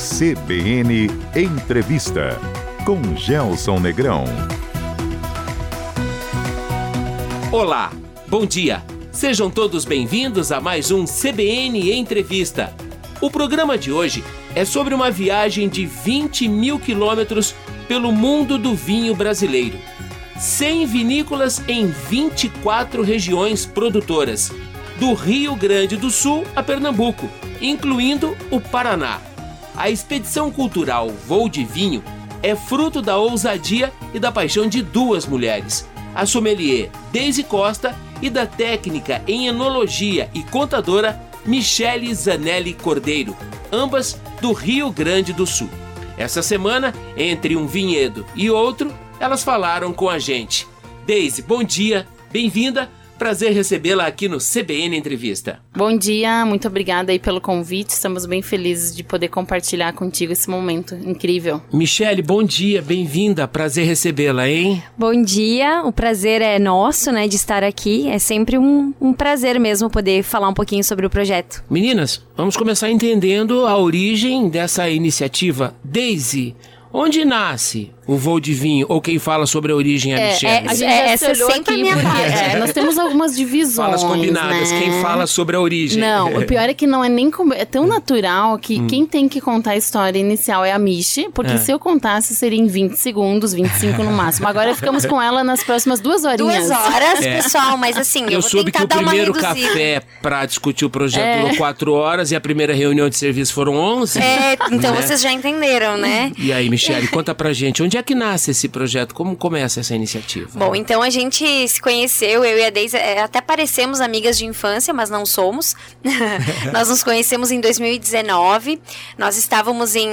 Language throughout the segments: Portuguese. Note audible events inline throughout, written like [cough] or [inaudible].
CBN Entrevista com Gelson Negrão. Olá, bom dia. Sejam todos bem-vindos a mais um CBN Entrevista. O programa de hoje é sobre uma viagem de 20 mil quilômetros pelo mundo do vinho brasileiro. 100 vinícolas em 24 regiões produtoras, do Rio Grande do Sul a Pernambuco, incluindo o Paraná. A expedição cultural Voo de Vinho é fruto da ousadia e da paixão de duas mulheres, a sommelier Daisy Costa e da técnica em enologia e contadora Michele Zanelli Cordeiro, ambas do Rio Grande do Sul. Essa semana, entre um vinhedo e outro, elas falaram com a gente. Daisy, bom dia, bem-vinda. Prazer recebê-la aqui no CBN Entrevista. Bom dia, muito obrigada aí pelo convite. Estamos bem felizes de poder compartilhar contigo esse momento incrível. Michele, bom dia, bem-vinda. Prazer recebê-la, hein? Bom dia, o prazer é nosso, né, de estar aqui. É sempre um, um prazer mesmo poder falar um pouquinho sobre o projeto. Meninas, vamos começar entendendo a origem dessa iniciativa. Daisy, onde nasce o voo de vinho, ou quem fala sobre a origem é, a Michelle. É, a gente é, essa é sempre a minha parte. É, nós temos algumas divisões. Falas combinadas, né? quem fala sobre a origem. Não, o pior é que não é nem. É tão natural que hum. quem tem que contar a história inicial é a Michi, porque é. se eu contasse seria em 20 segundos, 25 no máximo. Agora ficamos com ela nas próximas duas horinhas. Duas horas, é. pessoal, mas assim, eu, eu soube que o primeiro café para discutir o projeto é. durou 4 horas e a primeira reunião de serviço foram 11. É, então né? vocês já entenderam, né? E aí, Michele, conta pra gente, onde é que nasce esse projeto? projeto? Como começa essa iniciativa? Bom, então a gente se conheceu, eu e a Deise, é, até parecemos amigas de infância, mas não somos. [laughs] Nós nos conhecemos em 2019. Nós estávamos em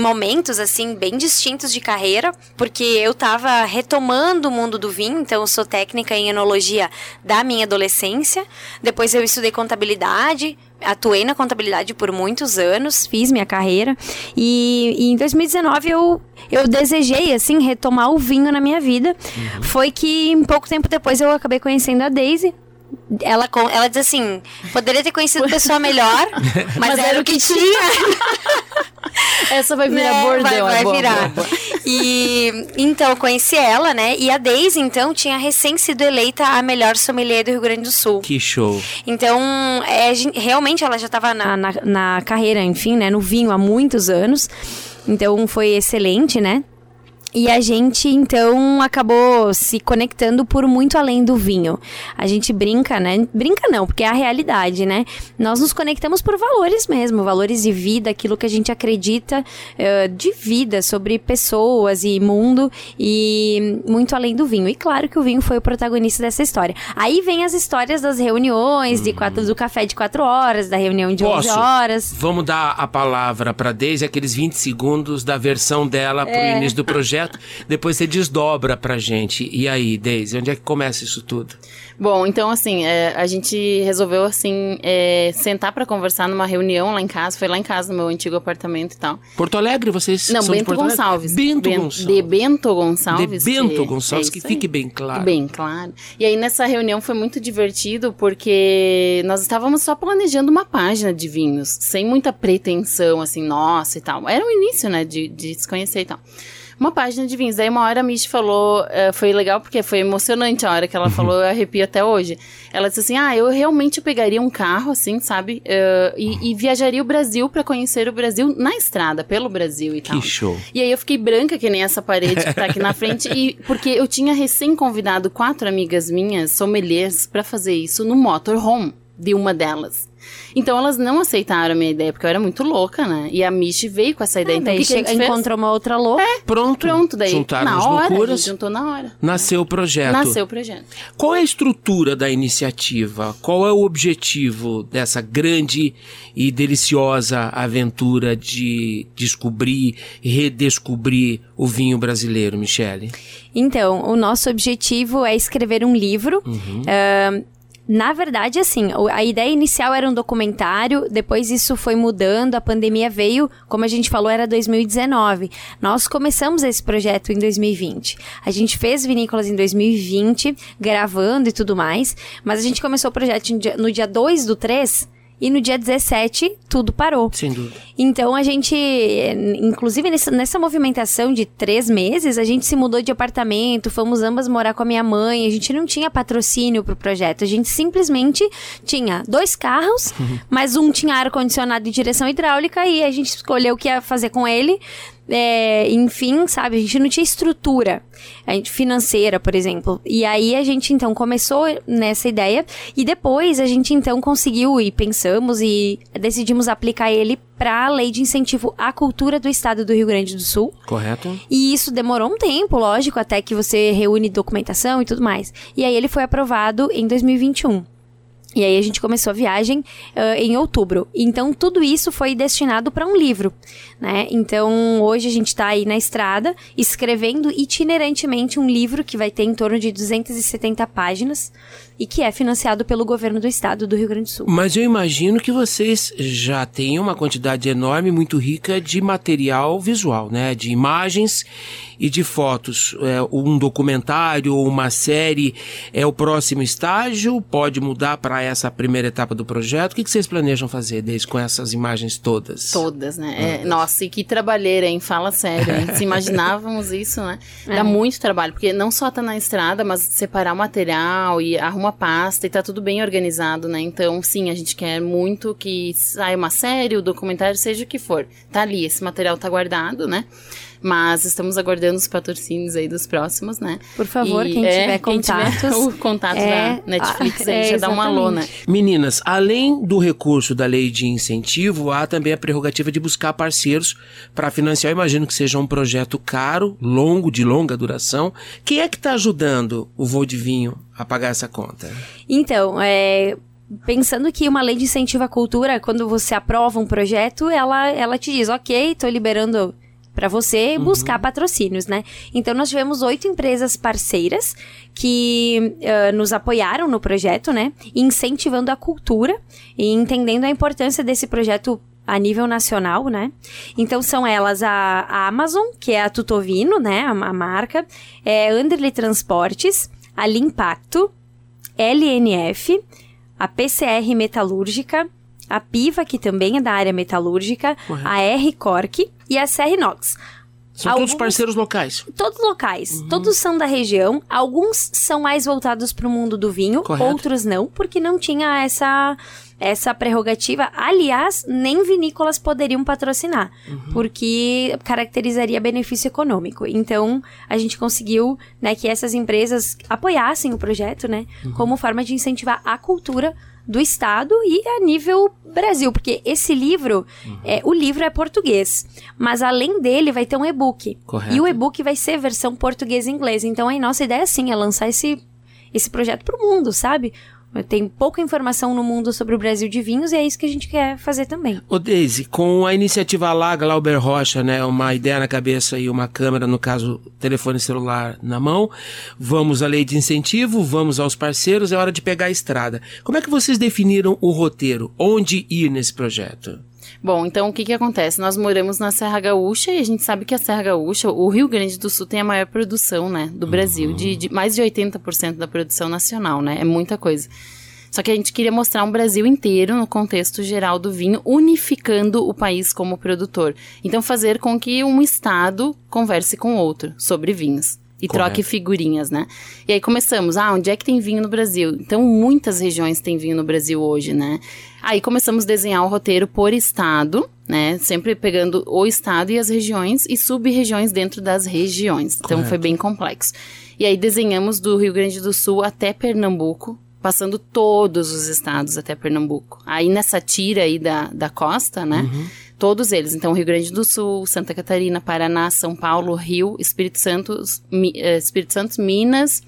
momentos assim bem distintos de carreira, porque eu estava retomando o mundo do vinho, então eu sou técnica em enologia da minha adolescência. Depois eu estudei contabilidade, atuei na contabilidade por muitos anos, fiz minha carreira e, e, em 2019 eu, eu desejei assim retomar o vinho na minha vida. Uhum. Foi que um pouco tempo depois eu acabei conhecendo a Daisy. Ela, ela diz assim: poderia ter conhecido pessoa melhor, [laughs] mas, mas era, era, o que tinha. [laughs] Essa vai virar né? bordão, vai, vai boa, virar. Boa, boa. E então conheci ela, né? E a Daisy então tinha recém sido eleita a melhor sommelier do Rio Grande do Sul. Que show. Então, é, realmente ela já estava na, na, na carreira, enfim, né, no vinho há muitos anos. Então foi excelente, né? E a gente, então, acabou se conectando por muito além do vinho. A gente brinca, né? Brinca não, porque é a realidade, né? Nós nos conectamos por valores mesmo, valores de vida, aquilo que a gente acredita uh, de vida, sobre pessoas e mundo, e muito além do vinho. E claro que o vinho foi o protagonista dessa história. Aí vem as histórias das reuniões, de quatro, do café de quatro horas, da reunião de Posso? 11 horas. Vamos dar a palavra para Deise, aqueles 20 segundos da versão dela pro é. início do projeto [laughs] projeto, depois você desdobra pra gente. E aí, Deise, onde é que começa isso tudo? Bom, então assim, é, a gente resolveu assim é, sentar para conversar numa reunião lá em casa. Foi lá em casa, no meu antigo apartamento e tal. Porto Alegre, vocês Não, são Bento Gonçalves. Bento, Bento Gonçalves. De Bento Gonçalves. De Bento Gonçalves, é que, que fique bem claro. Bem claro. E aí nessa reunião foi muito divertido porque nós estávamos só planejando uma página de vinhos, sem muita pretensão, assim, nossa e tal. Era o início, né, de, de se conhecer e tal uma página de vinhos. Aí uma hora a Mish falou, uh, foi legal porque foi emocionante a hora que ela uhum. falou, eu arrepio até hoje. Ela disse assim: Ah, eu realmente pegaria um carro, assim, sabe? Uh, e, e, viajaria o Brasil para conhecer o Brasil na estrada, pelo Brasil e que tal. Que show. E aí eu fiquei branca, que nem essa parede que tá aqui na frente, e [laughs] porque eu tinha recém convidado quatro amigas minhas, sommeliers, para fazer isso no motorhome de uma delas. Então elas não aceitaram a minha ideia, porque eu era muito louca, né? E a Michi veio com essa ideia. Ah, então, daí que que encontrou uma outra louca. É, pronto. Pronto, daí. Juntaram na as hora, loucuras. juntou na hora. Nasceu o projeto. Nasceu o projeto. Qual é a estrutura da iniciativa? Qual é o objetivo dessa grande e deliciosa aventura de descobrir e redescobrir o vinho brasileiro, Michele? Então, o nosso objetivo é escrever um livro. Uhum. Uh, na verdade, assim, a ideia inicial era um documentário, depois isso foi mudando, a pandemia veio, como a gente falou, era 2019. Nós começamos esse projeto em 2020. A gente fez vinícolas em 2020, gravando e tudo mais, mas a gente começou o projeto no dia 2 do 3 e no dia 17 tudo parou. Sem dúvida. Então a gente, inclusive nessa, nessa movimentação de três meses, a gente se mudou de apartamento, fomos ambas morar com a minha mãe, a gente não tinha patrocínio pro projeto, a gente simplesmente tinha dois carros, mas um tinha ar-condicionado e direção hidráulica e a gente escolheu o que ia fazer com ele. É, enfim, sabe, a gente não tinha estrutura financeira, por exemplo. E aí a gente então começou nessa ideia e depois a gente então conseguiu e pensamos e decidimos aplicar ele para a lei de incentivo à cultura do estado do Rio Grande do Sul. Correto. E isso demorou um tempo, lógico, até que você reúne documentação e tudo mais. E aí ele foi aprovado em 2021. E aí a gente começou a viagem uh, em outubro. Então tudo isso foi destinado para um livro, né? Então hoje a gente está aí na estrada escrevendo itinerantemente um livro que vai ter em torno de 270 páginas e que é financiado pelo governo do estado do Rio Grande do Sul. Mas eu imagino que vocês já têm uma quantidade enorme, muito rica de material visual, né? De imagens e de fotos. É, um documentário ou uma série é o próximo estágio? Pode mudar para essa primeira etapa do projeto? O que, que vocês planejam fazer desde com essas imagens todas? Todas, né? É, nossa, e que trabalheira, hein? Fala sério, hein? [laughs] Se imaginávamos isso, né? Dá É. muito trabalho, porque não só tá na estrada, mas separar o material e arruma pasta e tá tudo bem organizado, né? Então, sim, a gente quer muito que saia uma série, o documentário, seja o que for. Tá ali, esse material tá guardado, né? Mas estamos aguardando os patrocínios aí dos próximos, né? Por favor, E, quem é, tiver quem tiver contatos, [laughs] o contato é, da Netflix, ah, aí é, já dá uma alô, né? exatamente. Meninas, além do recurso da lei de incentivo, há também a prerrogativa de buscar parceiros para financiar. Eu imagino que seja um projeto caro, longo, de longa duração. Quem é que está ajudando o Voo de Vinho a pagar essa conta? Então, é, pensando que uma lei de incentivo à cultura, quando você aprova um projeto, ela, ela te diz, ok, tô liberando para você buscar patrocínios, né? Então nós tivemos oito empresas parceiras que ah, nos apoiaram no projeto, né? Incentivando a cultura e entendendo a importância desse projeto a nível nacional, né? Então são elas a, a Amazon, que é a Tutovino, né? A, a marca, é Anderley Transportes, a Limpacto, LNF, a PCR Metalúrgica, a Piva, que também é da área metalúrgica, Correto. a R Cork e a Serrinox. São todos Alguns- parceiros locais. Todos locais, todos são da região. Alguns são mais voltados para o mundo do vinho, Correto. outros não, porque não tinha essa essa prerrogativa. Aliás, nem vinícolas poderiam patrocinar, porque caracterizaria benefício econômico. Então, a gente conseguiu, né, que essas empresas apoiassem o projeto, né, como forma de incentivar a cultura do estado e a nível Brasil, porque esse livro, é, o livro é português, mas além dele vai ter um e-book. E o e-book vai ser versão português e inglês. Então a nossa ideia sim é lançar esse esse projeto pro mundo, sabe? Tem pouca informação no mundo sobre o Brasil de vinhos e é isso que a gente quer fazer também. Ô Deise, com a iniciativa lá, Glauber Rocha, né, uma ideia na cabeça e uma câmera, no caso, telefone celular na mão, vamos à lei de incentivo, vamos aos parceiros, é hora de pegar a estrada. Como é que vocês definiram o roteiro? Onde ir nesse projeto? Bom, então o que que acontece? Nós moramos na Serra Gaúcha e a gente sabe que a Serra Gaúcha, o Rio Grande do Sul tem a maior produção, né, do Brasil, de, de mais de 80% da produção nacional, né? É muita coisa. Só que a gente queria mostrar um Brasil inteiro no contexto geral do vinho, unificando o país como produtor. Então fazer com que um estado converse com outro sobre vinhos. E Correto. troque figurinhas, né? E aí começamos, ah, onde é que tem vinho no Brasil? Então, muitas regiões têm vinho no Brasil hoje, né? Aí começamos a desenhar o roteiro por estado, né? Sempre pegando o estado e as regiões e sub-regiões dentro das regiões. Então, Correto. foi bem complexo. E aí desenhamos do Rio Grande do Sul até Pernambuco, passando todos os estados até Pernambuco. Aí nessa tira aí da, da costa, né? Todos eles. Então, Rio Grande do Sul, Santa Catarina, Paraná, São Paulo, Rio, Espírito Santo, eh, Espírito Santo, Minas,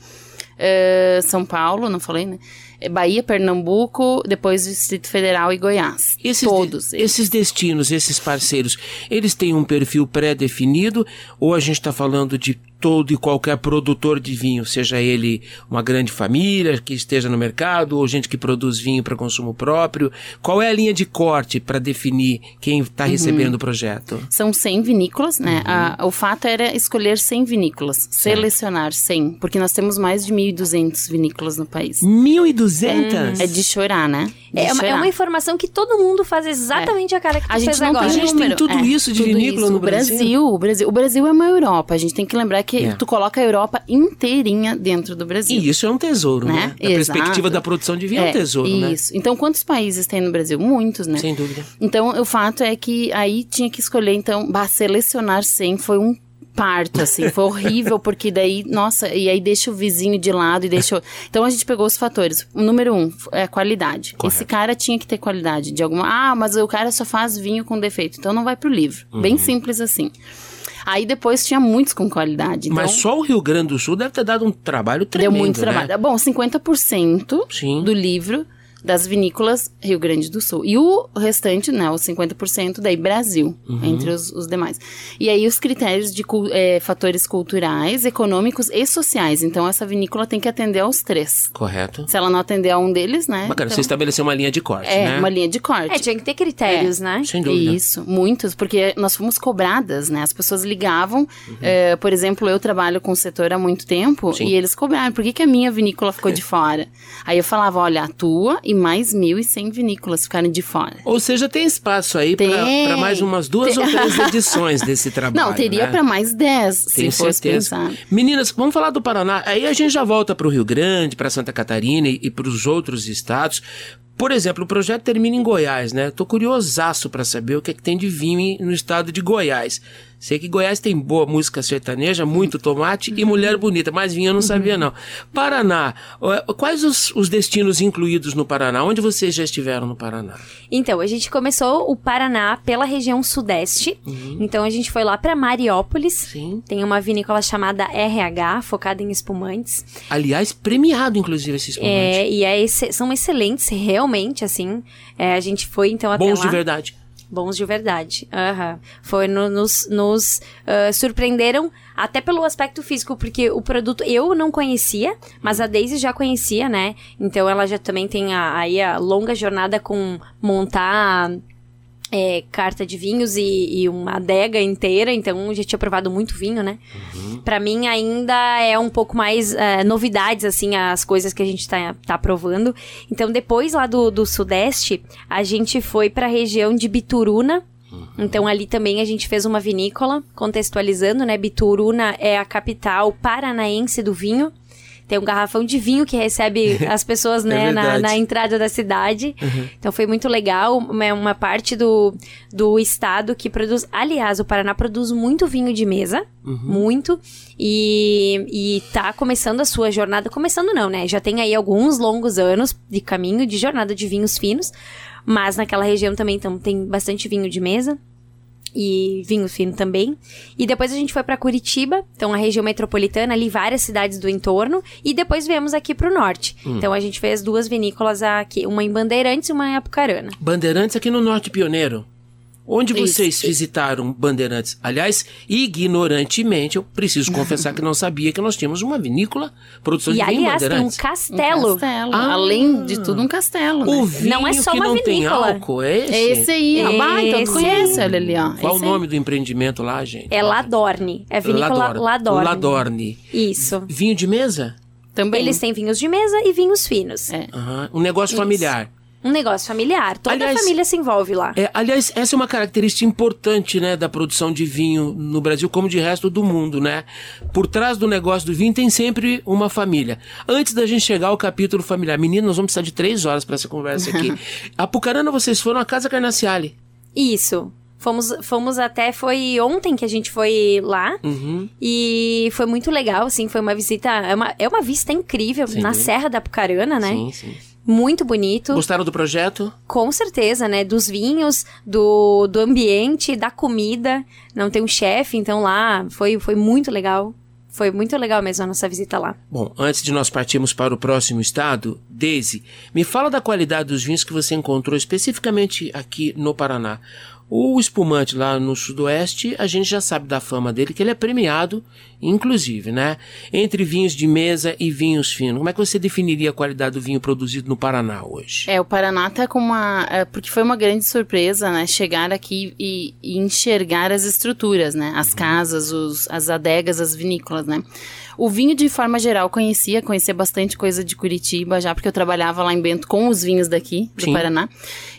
eh, São Paulo, não falei, né? Eh, Bahia, Pernambuco, depois Distrito Federal e Goiás. Esses, Todos. de- esses destinos, esses parceiros, eles têm um perfil pré-definido ou a gente está falando de todo e qualquer produtor de vinho, seja ele uma grande família que esteja no mercado ou gente que produz vinho para consumo próprio? Qual é a linha de corte para definir quem está recebendo o projeto? São 100 vinícolas, né? A- o fato era escolher 100 vinícolas, selecionar 100, porque nós temos mais de 1.200 vinícolas no país. 1.200 200? É de chorar, né? De É uma, é chorar. uma informação que todo mundo faz exatamente a cara que tu A gente fez não agora. tem A gente tem número. tudo É, isso de tudo vinícola isso. no o Brasil. O Brasil, o Brasil é uma Europa. A gente tem que lembrar que É. tu coloca a Europa inteirinha dentro do Brasil. E isso é um tesouro, né? Né? Da perspectiva da produção de vinho é um tesouro, né? Isso. Então, quantos países tem no Brasil? Muitos, né? Sem dúvida. Então, o fato é que aí tinha que escolher, então, bah, selecionar 100 foi um parto, assim, foi horrível, porque daí, nossa, e aí deixa o vizinho de lado e deixa... o- Então, a gente pegou os fatores. O número um é a qualidade. Correto. Esse cara tinha que ter qualidade de alguma... Ah, mas o cara só faz vinho com defeito, então não vai pro livro. Uhum. Bem simples assim. Aí depois tinha muitos com qualidade. Então, Mas só o Rio Grande do Sul deve ter dado um trabalho deu tremendo, muito né? trabalho. Bom, 50% Sim. do livro das vinícolas Rio Grande do Sul. E o restante, né, os 50% daí Brasil, Uhum. entre os, os demais. E aí os critérios de eh, fatores culturais, econômicos e sociais. Então essa vinícola tem que atender aos três. Correto. Se ela não atender a um deles, né? Bacana, então, você estabeleceu uma linha de corte, é, né? uma linha de corte. É, tinha que ter critérios, né? Sem dúvida. Isso, muitos, porque nós fomos cobradas, né? As pessoas ligavam, Uhum. eh, por exemplo, eu trabalho com o setor há muito tempo Sim. e eles cobraram, por que, que a minha vinícola ficou [laughs] de fora? Aí eu falava, olha, a tua e mais 1.100 vinícolas ficaram de fora. Ou seja, tem espaço aí pra mais umas duas Tem. ou três [laughs] edições desse trabalho. Não, teria né? para mais 10, se Tenho fosse certeza. pensar. Meninas, vamos falar do Paraná. Aí a gente já volta para o Rio Grande, para Santa Catarina e, e para os outros estados. Por exemplo, o projeto termina em Goiás, né? Tô curiosaço para saber o que, é que tem de vinho no estado de Goiás. Sei que Goiás tem boa música sertaneja, muito tomate e mulher bonita, mas vinho eu não sabia não. Paraná, quais os, os destinos incluídos no Paraná? Onde vocês já estiveram no Paraná? Então, a gente começou o Paraná pela região sudeste. Então, a gente foi lá pra Mariópolis. Uhum. Sim. Tem uma vinícola chamada RH, focada em espumantes. Aliás, premiado inclusive esse espumante. É, e é são excelentes, realmente, assim. É, a gente foi, então, até Bons lá. de verdade. Bons de verdade. Aham. Foi no- nos, nos ah, surpreenderam até pelo aspecto físico, porque o produto eu não conhecia, mas a Daisy já conhecia, né? Então ela já também tem a, aí a longa jornada com montar é, carta de vinhos e, e uma adega inteira, então já tinha provado muito vinho, né? Pra mim ainda é um pouco mais é, novidades, assim, as coisas que a gente tá, tá provando. Então depois lá do, do sudeste, a gente foi pra região de Bituruna, então ali também a gente fez uma vinícola, contextualizando, né? Bituruna é a capital paranaense do vinho. Tem um garrafão de vinho que recebe [laughs] as pessoas, né, na, verdade. na entrada da cidade. Então foi muito legal. Uma, uma parte do, do estado que produz. Aliás, o Paraná produz muito vinho de mesa. Muito. E, e tá começando a sua jornada. Começando não, né? Já tem aí alguns longos anos de caminho de jornada de vinhos finos. Mas naquela região também então, tem bastante vinho de mesa e vinho fino também. E depois a gente foi pra Curitiba, então a região metropolitana, ali várias cidades do entorno, e depois viemos aqui pro norte. Então a gente fez duas vinícolas aqui, uma em Bandeirantes e uma em Apucarana. Bandeirantes aqui no Norte Pioneiro. Onde Isso. vocês visitaram Bandeirantes? Aliás, ignorantemente, eu preciso [laughs] confessar que não sabia que nós tínhamos uma vinícola, produção E de vinho aliás, tem um Bandeirantes. Um castelo. castelo. Ah. Além de tudo, um castelo. O né? vinho Não é só que uma não tem vinícola. álcool, é esse? É esse aí, ó. Bah, então tu Esse. conhece, olha ali, ó. Qual o Esse aí. nome do empreendimento lá, gente? É Ladorne. É vinícola Ladorne. Ladorne. Ladorne. Isso. Vinho de mesa? Também. Eles têm vinhos de mesa e vinhos finos. É. Aham. Um negócio familiar. Um negócio familiar. Toda Aliás, a família se envolve lá. É, aliás, essa é uma característica importante, né, da produção de vinho no Brasil, como de resto do mundo, né? Por trás do negócio do vinho tem sempre uma família. Antes da gente chegar ao capítulo familiar, menino, nós vamos precisar de três horas para essa conversa aqui. [laughs] Apucarana, vocês foram à Casa Carnaciale. Isso. Fomos, fomos até, foi ontem que a gente foi lá. Uhum. E foi muito legal, assim, foi uma visita, é uma, é uma vista incrível Sem na. Serra da Apucarana, né? Sim, sim. Muito bonito, Gostaram do projeto? com certeza, né? Dos vinhos, do, do ambiente, da comida. Não tem um chefe, então lá foi, foi muito legal. Foi muito legal mesmo a nossa visita lá. Bom, antes de nós partirmos para o próximo estado, Daisy, me fala da qualidade dos vinhos que você encontrou especificamente aqui no Paraná. O espumante lá no sudoeste, a gente já sabe da fama dele, que ele é premiado, inclusive, né? Entre vinhos de mesa e vinhos finos. Como é que você definiria a qualidade do vinho produzido no Paraná hoje? É, o Paraná tá com uma. é, porque foi uma grande surpresa, né? Chegar aqui e, e enxergar as estruturas, né? As casas, os, as adegas, as vinícolas, né? O vinho, de forma geral, conhecia, conhecia bastante coisa de Curitiba já, porque eu trabalhava lá em Bento com os vinhos daqui, do Sim. Paraná.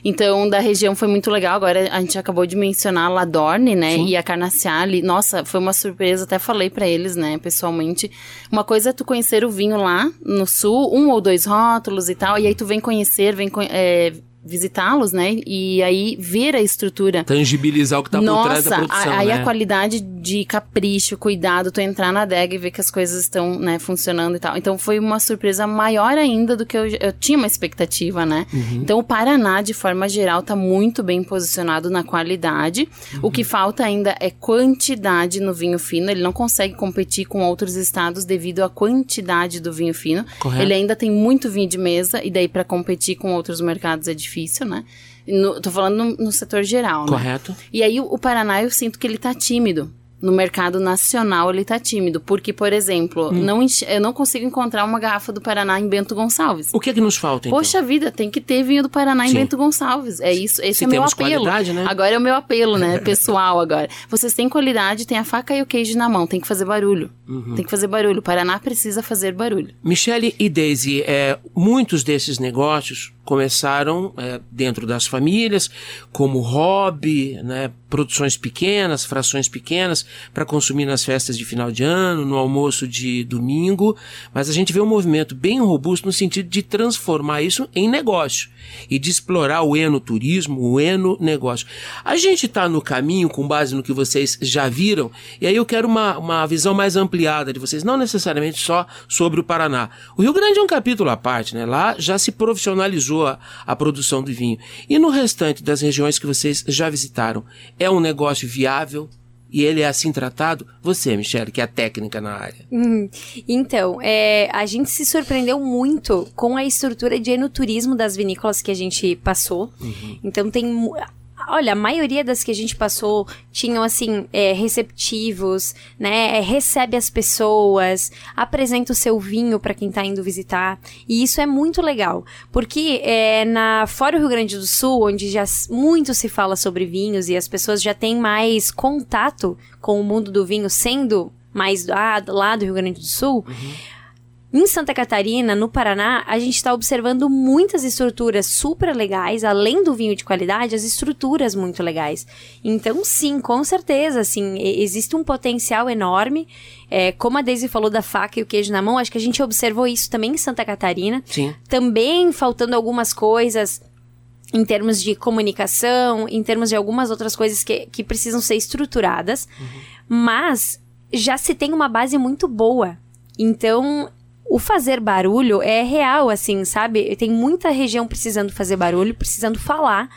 Então, da região foi muito legal. Agora a gente acabou de mencionar a Ladorne, né? Sim. E a Carnaciale. Nossa, foi uma surpresa. Até falei pra eles, né, pessoalmente. Uma coisa é tu conhecer o vinho lá no sul, um ou dois rótulos e tal. E aí tu vem conhecer, vem é, visitá-los, né? E aí ver a estrutura. Tangibilizar o que tá por trás da produção, a- aí né? a qualidade de capricho, cuidado, tu entrar na adega e ver que as coisas estão, né, funcionando e tal. Então foi uma surpresa maior ainda do que eu, eu tinha uma expectativa, né? Uhum. Então o Paraná, de forma geral, tá muito bem posicionado na qualidade. O Uhum. que falta ainda é quantidade no vinho fino. Ele não consegue competir com outros estados devido à quantidade do vinho fino. Correto. Ele ainda tem muito vinho de mesa e daí para competir com outros mercados é difícil, né? No- tô falando no, no setor geral, né? Correto. E aí o, o Paraná eu sinto que ele tá tímido. No mercado nacional ele tá tímido. Porque, por exemplo, Hum. não eu não consigo encontrar uma garrafa do Paraná em Bento Gonçalves. O que é que nos falta, então? Poxa vida, tem que ter vinho do Paraná em Sim. Bento Gonçalves. É isso, esse Se é o meu apelo. né? Agora é o meu apelo, né, [laughs] pessoal agora. Vocês têm qualidade, tem a faca e o queijo na mão, tem que fazer barulho. Uhum. Tem que fazer barulho. O Paraná precisa fazer barulho. Michele e Daisy, é, muitos desses negócios começaram é, dentro das famílias, como hobby, né, produções pequenas, frações pequenas, para consumir nas festas de final de ano, no almoço de domingo, mas a gente vê um movimento bem robusto no sentido de transformar isso em negócio e de explorar o enoturismo, o enonegócio. A gente está no caminho com base no que vocês já viram, e aí eu quero uma, uma visão mais ampliada de vocês, não necessariamente só sobre o Paraná. O Rio Grande é um capítulo à parte, né? Lá já se profissionalizou a, a produção do vinho. E no restante das regiões que vocês já visitaram, é um negócio viável? E ele é assim tratado? Você, Michele, que é a técnica na área. Hum, Então, é, a gente se surpreendeu muito com a estrutura de enoturismo das vinícolas que a gente passou. Então tem. Olha, a maioria das que a gente passou tinham, assim, é, receptivos, né? é, recebe as pessoas, apresenta o seu vinho para quem tá indo visitar. E isso é muito legal. Porque é, na, fora o Rio Grande do Sul, onde já muito se fala sobre vinhos e as pessoas já têm mais contato com o mundo do vinho, sendo mais lá, lá do Rio Grande do Sul. Em Santa Catarina, no Paraná, a gente está observando muitas estruturas super legais, além do vinho de qualidade, as estruturas muito legais. Então, sim, com certeza, assim, existe um potencial enorme. É, como a Daisy falou da faca e o queijo na mão, acho que a gente observou isso também em Santa Catarina. Sim. Também faltando algumas coisas em termos de comunicação, em termos de algumas outras coisas que, que precisam ser estruturadas, mas já se tem uma base muito boa. Então, o fazer barulho é real, assim, sabe? Tem muita região precisando fazer barulho, precisando falar,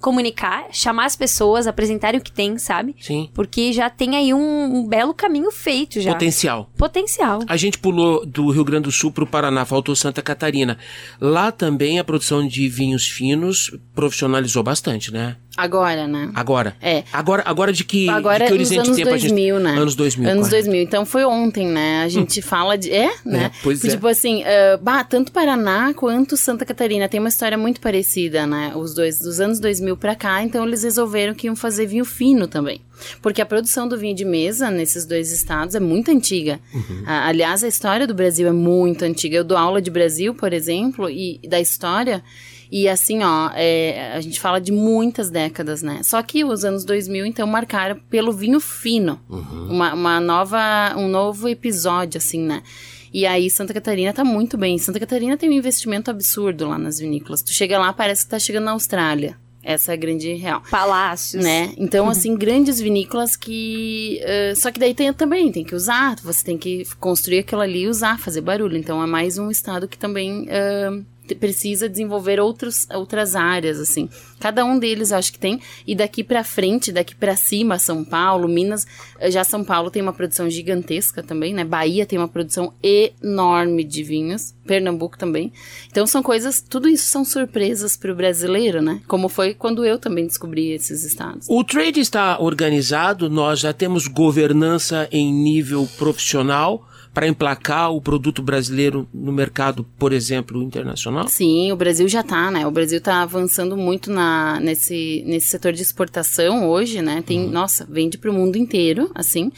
comunicar, chamar as pessoas, apresentarem o que tem, sabe? Sim. Porque já tem aí um, um belo caminho feito já. Potencial. Potencial. A gente pulou do Rio Grande do Sul para o Paraná, faltou Santa Catarina. Lá também a produção de vinhos finos profissionalizou bastante, né? Agora, né? Agora. É. Agora, agora de que, Agora de que horizonte anos tempo a 2000, gente... né? Anos 2000. Anos correto. 2000. Então foi ontem, né? A gente fala de. É, né? pois é. Tipo assim, ah, bah, tanto Paraná quanto Santa Catarina tem uma história muito parecida, né? Os dois, dos anos 2000 pra cá. Então eles resolveram que iam fazer vinho fino também. Porque a produção do vinho de mesa nesses dois estados é muito antiga. Uhum. Ah, aliás, a história do Brasil é muito antiga. Eu dou aula de Brasil, por exemplo, e da história. E assim, ó, é, a gente fala de muitas décadas, né? Só que os anos 2000, então, marcaram pelo vinho fino. Uma, uma nova, um novo episódio, assim, né? E aí, Santa Catarina tá muito bem. Santa Catarina tem um investimento absurdo lá nas vinícolas. Tu chega lá, parece que tá chegando na Austrália. Essa é a grande real. Palácios. Né? Então, assim, grandes vinícolas que. eh, só que daí tem também, tem que usar, você tem que construir aquilo ali e usar, fazer barulho. Então, é mais um estado que também te- precisa desenvolver outros, outras áreas, assim. Cada um deles acho que tem. E daqui pra frente, daqui pra cima, São Paulo, Minas. eh, Já São Paulo tem uma produção gigantesca também, né? Bahia tem uma produção enorme de vinhos. Pernambuco também. Então são coisas, tudo isso são surpresas pro brasileiro, né? Como foi quando eu também descobri esses estados. O trade está organizado, nós já temos governança em nível profissional para emplacar o produto brasileiro no mercado, por exemplo, internacional? Sim, o Brasil já tá, né? O Brasil tá avançando muito na, nesse, nesse setor de exportação hoje, né? Tem, nossa, vende pro mundo inteiro, assim.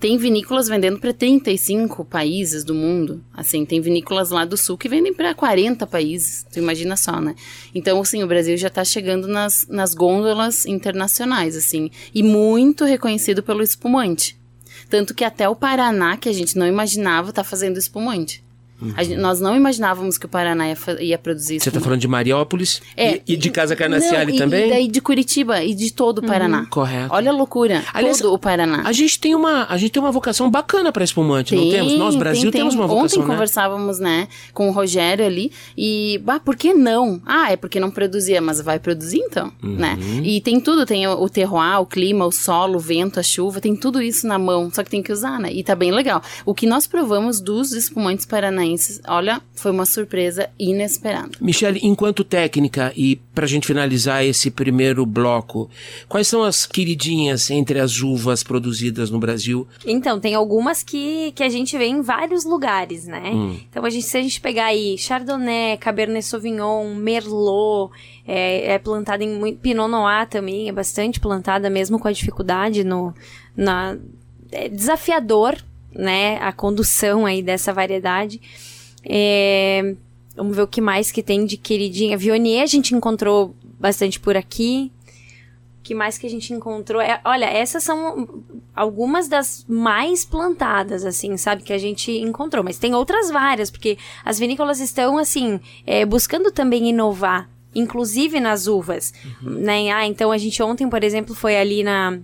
tem vinícolas vendendo para 35 países do mundo. Assim, tem vinícolas lá do sul que vendem para 40 países. Tu imagina só, né? Então, assim, o Brasil já está chegando nas, nas gôndolas internacionais, assim, e muito reconhecido pelo espumante. Tanto que até o Paraná, que a gente não imaginava, está fazendo espumante. Gente, nós não imaginávamos que o Paraná ia, ia produzir isso. Você está falando de Mariópolis é, e, e, de Casa Carnaciale não, também? E daí de Curitiba e de todo o Paraná. Uhum, correto. Olha a loucura, Aliás, todo o Paraná. A gente tem uma, a gente tem uma vocação bacana para espumante, tem, não temos? Nós, Brasil, tem, tem. temos uma vocação, Ontem né? conversávamos, né, com o Rogério ali e, bah, por que não? Ah, é porque não produzia, mas vai produzir então, uhum. né? E tem tudo, tem o, o terroir, o clima, o solo, o vento, a chuva, tem tudo isso na mão, só que tem que usar, né? E tá bem legal. O que nós provamos dos espumantes paranaenses, olha, foi uma surpresa inesperada. Michele, enquanto técnica e para a gente finalizar esse primeiro bloco, quais são as queridinhas entre as uvas produzidas no Brasil? Então, tem algumas que, que a gente vê em vários lugares, né? Hum. Então, a gente, se a gente pegar aí Chardonnay, Cabernet Sauvignon, Merlot, é, é plantada em Pinot Noir também, é bastante plantada mesmo com a dificuldade no... Na, é desafiador, né, a condução aí dessa variedade. É, vamos ver o que mais que tem de queridinha. Vionier a gente encontrou bastante por aqui. O que mais que a gente encontrou? É, olha, essas são algumas das mais plantadas, assim, sabe? Que a gente encontrou. Mas tem outras várias, porque as vinícolas estão, assim, é, buscando também inovar. Inclusive nas uvas, uhum. né? Ah, então a gente ontem, por exemplo, foi ali na,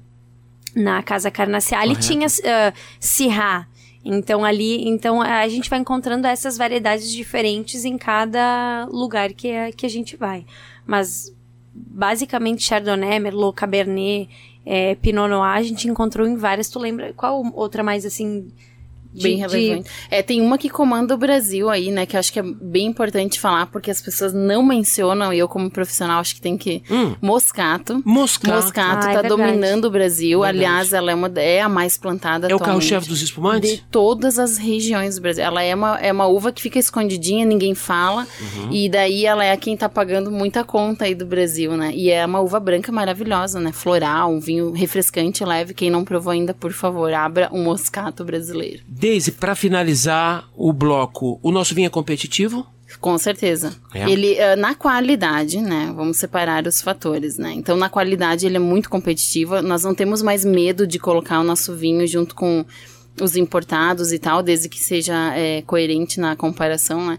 na Casa Carnaciale e tinha uh, Sirá. Então ali, então a gente vai encontrando essas variedades diferentes em cada lugar que, é, que a gente vai. Mas basicamente Chardonnay, Merlot, Cabernet, é, Pinot Noir a gente encontrou em várias. Tu lembra qual outra mais assim de, bem relevante. De... É, tem uma que comanda o Brasil aí, né? Que eu acho que é bem importante falar, porque as pessoas não mencionam, e eu, como profissional, acho que tem que. Hum. Moscato. Moscato. Moscato ah, tá é dominando o Brasil. Verdade. Aliás, ela é, uma, é a mais plantada. É o carro-chefe dos espumantes? De todas as regiões do Brasil. Ela é uma, é uma uva que fica escondidinha, ninguém fala. Uhum. E daí ela é quem tá pagando muita conta aí do Brasil, né? E é uma uva branca maravilhosa, né? Floral, um vinho refrescante, leve. Quem não provou ainda, por favor, abra um moscato brasileiro. Daisy, para finalizar o bloco, o nosso vinho é competitivo? Com certeza. É. Ele, uh, na qualidade, né? Vamos separar os fatores, né? Então, na qualidade, ele é muito competitivo. Nós não temos mais medo de colocar o nosso vinho junto com os importados e tal, desde que seja é, coerente na comparação, né?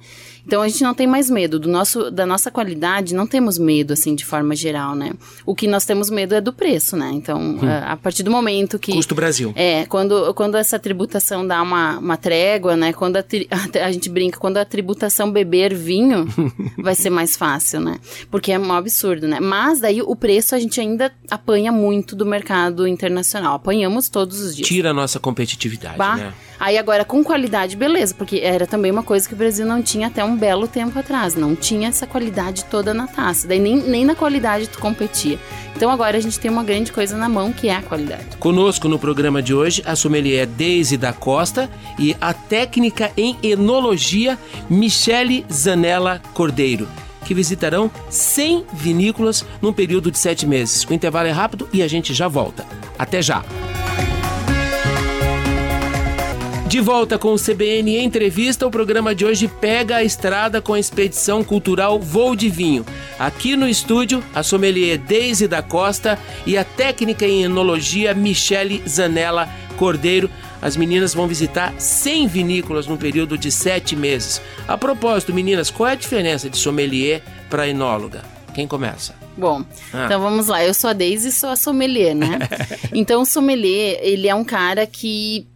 Então a gente não tem mais medo do nosso, da nossa qualidade, não temos medo assim de forma geral, né? O que nós temos medo é do preço, né? Então hum. a, a, partir do momento que custo Brasil é quando, quando essa tributação dá uma, uma trégua, né? Quando a, a, [laughs] a gente brinca quando a tributação beber vinho [laughs] vai ser mais fácil, né? Porque é um absurdo, né? Mas daí o preço a gente ainda apanha muito do mercado internacional, apanhamos todos os dias. Tira a nossa competitividade, bah, né? Aí agora com qualidade, beleza, porque era também uma coisa que o Brasil não tinha até um belo tempo atrás, não tinha essa qualidade toda na taça, daí nem, nem na qualidade tu competia. Então agora a gente tem uma grande coisa na mão que é a qualidade. Conosco no programa de hoje a sommelier Deise da Costa e a técnica em enologia Michele Zanella Cordeiro que visitarão 100 vinícolas num período de 7 meses. O intervalo é rápido e a gente já volta. Até já! De volta com o CBN Entrevista, o programa de hoje pega a estrada com a expedição cultural Voo de Vinho. Aqui no estúdio, a sommelier Deise da Costa e a técnica em enologia Michele Zanella Cordeiro. As meninas vão visitar 100 vinícolas no período de 7 meses. A propósito, meninas, qual é a diferença de sommelier para enóloga? Quem começa? Bom, ah. então vamos lá. Eu sou a Deise e sou a sommelier, né? [laughs] então, o sommelier, ele é um cara que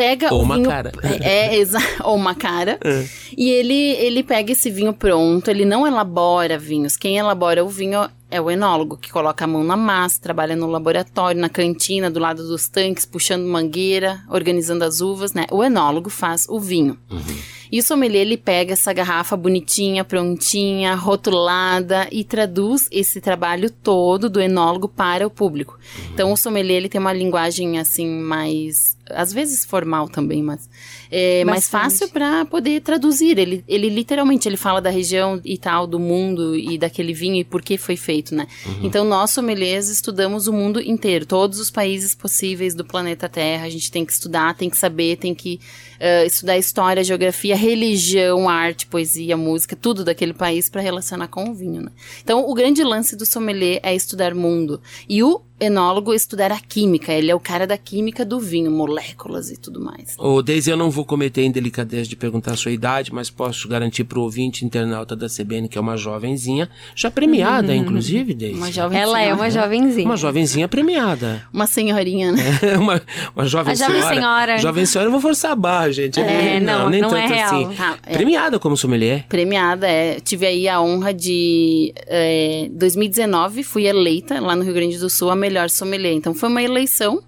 pega ou o uma vinho, cara. [laughs] É, é [laughs] ou uma cara. É. E ele, ele pega esse vinho pronto, ele não elabora vinhos. Quem elabora o vinho é o enólogo, que coloca a mão na massa, trabalha no laboratório, na cantina, do lado dos tanques, puxando mangueira, organizando as uvas, né? O enólogo faz o vinho. Uhum. E o sommelier, ele pega essa garrafa bonitinha, prontinha, rotulada e traduz esse trabalho todo do enólogo para o público. Então, o sommelier, ele tem uma linguagem, assim, mais às vezes formal também, mas é mais Bastante. fácil para poder traduzir. Ele, ele literalmente ele fala da região e tal, do mundo e daquele vinho e por que foi feito, né? Então nós sommeliers estudamos o mundo inteiro, todos os países possíveis do planeta Terra. A gente tem que estudar, tem que saber, tem que eh, estudar história, geografia, religião, arte, poesia, música, tudo daquele país para relacionar com o vinho, né? Então o grande lance do sommelier é estudar mundo e o enólogo estudar a química. Ele é o cara da química do vinho, moléculas e tudo mais. Ô, Deise, eu não vou cometer a indelicadeza de perguntar a sua idade, mas posso garantir pro ouvinte internauta da CBN que é uma jovenzinha, já premiada, inclusive, Deise. Uma Ela é senhora. uma jovenzinha. Uma jovenzinha premiada. Uma senhorinha, né? [laughs] uma, uma jovem A jovem senhora. senhora. Jovem senhora, eu vou forçar a barra, gente. É, não, nem não tanto é real. assim. Ah, é. Premiada como sommelier. Premiada, é. Tive aí a honra de. É, 2019, fui eleita lá no Rio Grande do Sul a melhor sommelier. Então foi uma eleição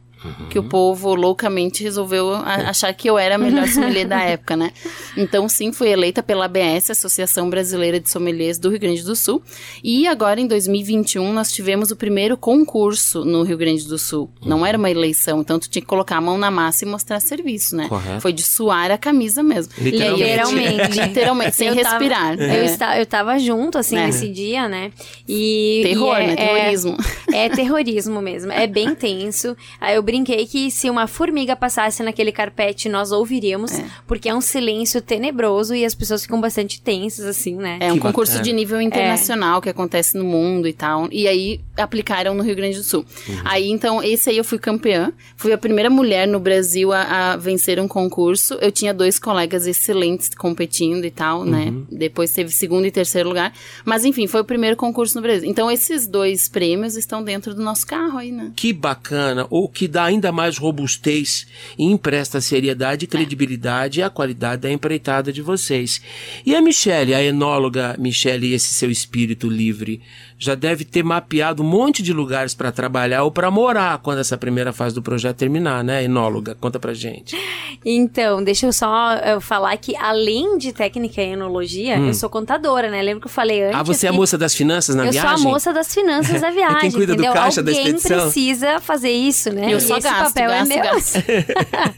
que o povo loucamente resolveu a- achar que eu era a melhor sommelier da época, né? Então, sim, fui eleita pela ABS, Associação Brasileira de Sommeliers do Rio Grande do Sul. E agora, em 2021, nós tivemos o primeiro concurso no Rio Grande do Sul. Não era uma eleição, então tu tinha que colocar a mão na massa e mostrar serviço, né? Correto. Foi de suar a camisa mesmo. Literalmente. Literalmente. literalmente, sem Eu tava- respirar. Eu, É. esta- eu tava junto, assim, É. nesse dia, né? E. Terror, e é- né? é- Terrorismo. É, terrorismo mesmo. É bem tenso. Aí eu brinquei que se uma formiga passasse naquele carpete, nós ouviríamos, porque é um silêncio tenebroso e as pessoas ficam bastante tensas, assim, né? É um Que concurso bacana. de nível internacional que acontece no mundo e tal. E aí aplicaram no Rio Grande do Sul. Aí então, esse aí eu fui campeã. Fui a primeira mulher no Brasil a, a vencer um concurso. Eu tinha dois colegas excelentes competindo e tal, né? Depois teve segundo e terceiro lugar. Mas enfim, foi o primeiro concurso no Brasil. Então, esses dois prêmios estão dentro do nosso carro aí, né? Que bacana, o que dá ainda mais robustez e empresta seriedade e credibilidade à qualidade da empreitada de vocês. E a Michele, a enóloga Michele, esse seu espírito livre, já deve ter mapeado um monte de lugares para trabalhar ou para morar quando essa primeira fase do projeto terminar, né, enóloga? Conta pra gente. Então, deixa eu só eh, falar que além de técnica em enologia, eu sou contadora, né? Lembra que eu falei antes? Hum. Ah, você é a moça das finanças na eu viagem? sou a moça das finanças da [laughs] viagem, quem cuida do entendeu? caixa da Alguém expedição. precisa fazer isso, né? Eu E só esse gasto, papel gasto, é meu. gasto.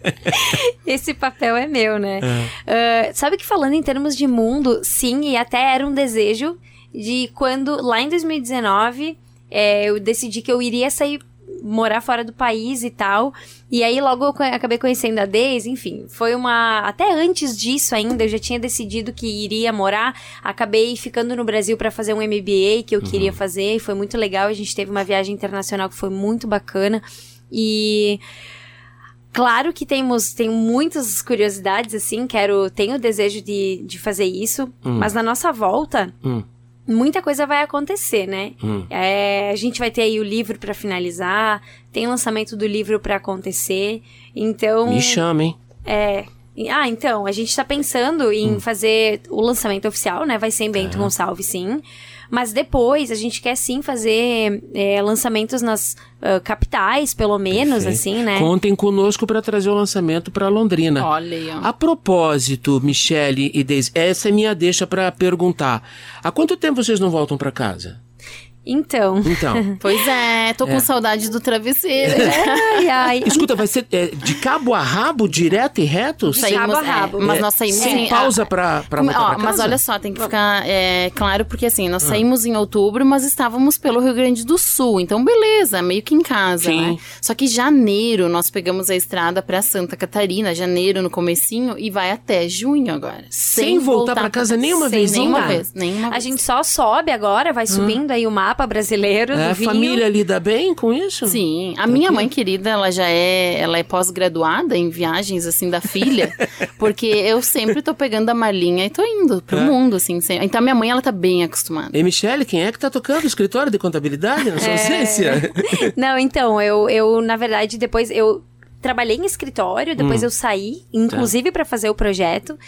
[laughs] esse papel é meu, né? Ah, sabe que falando em termos de mundo, sim, e até era um desejo de quando, lá em 2019, é, eu decidi que eu iria sair morar fora do país e tal. E aí logo eu acabei conhecendo a Deise, enfim, foi uma até antes disso ainda, eu já tinha decidido que iria morar, acabei ficando no Brasil para fazer um MBA que eu queria fazer, e foi muito legal, a gente teve uma viagem internacional que foi muito bacana. E Claro que temos, tenho muitas curiosidades, assim, quero, tenho o desejo de, de fazer isso, mas na nossa volta, Hum. Muita coisa vai acontecer, né? Hum. É, a gente vai ter aí o livro pra finalizar, tem o lançamento do livro pra acontecer, então... Me chama, hein? É. Ah, então, a gente tá pensando em fazer o lançamento oficial, né? Vai ser em Bento Gonçalves, sim. Mas depois a gente quer sim fazer é, lançamentos nas ah, capitais, pelo menos, Perfeito. assim, né? Contem conosco para trazer o lançamento para Londrina. Olha aí, ó. A propósito, Michele e Deise, essa é minha deixa para perguntar. Há quanto tempo vocês não voltam para casa? Então. Então, [laughs] Pois é, tô com É. saudade do travesseiro. ai, ai. escuta, vai ser é, de cabo a rabo, direto e reto? De cabo a é, rabo. mas É, nós saímos sem em- pausa para para Como- voltar ó, pra casa? mas olha só, tem que ficar é, claro, porque assim, nós saímos em outubro, mas estávamos pelo Rio Grande do Sul. Então, beleza, meio que em casa, Sim. né? Só que janeiro nós pegamos a estrada pra Santa Catarina, janeiro no comecinho, e vai até junho agora. Sem voltar pra casa nenhuma Sem vezinha? Nenhuma vez, nenhuma A vez. gente só sobe agora, vai subindo aí o mapa brasileiro É, a vinho. família lida bem com isso? Sim, a minha mãe querida, ela já é, ela é pós-graduada em viagens assim da filha, [laughs] porque eu sempre tô pegando a malinha e tô indo pro É. mundo assim, sem- então a minha mãe ela tá bem acostumada. E Michele, quem é que tá tocando o escritório de contabilidade na sua ausência? [laughs] Não, então, eu, eu, na verdade, depois eu trabalhei em escritório, depois Hum. eu saí, inclusive pra fazer o projeto.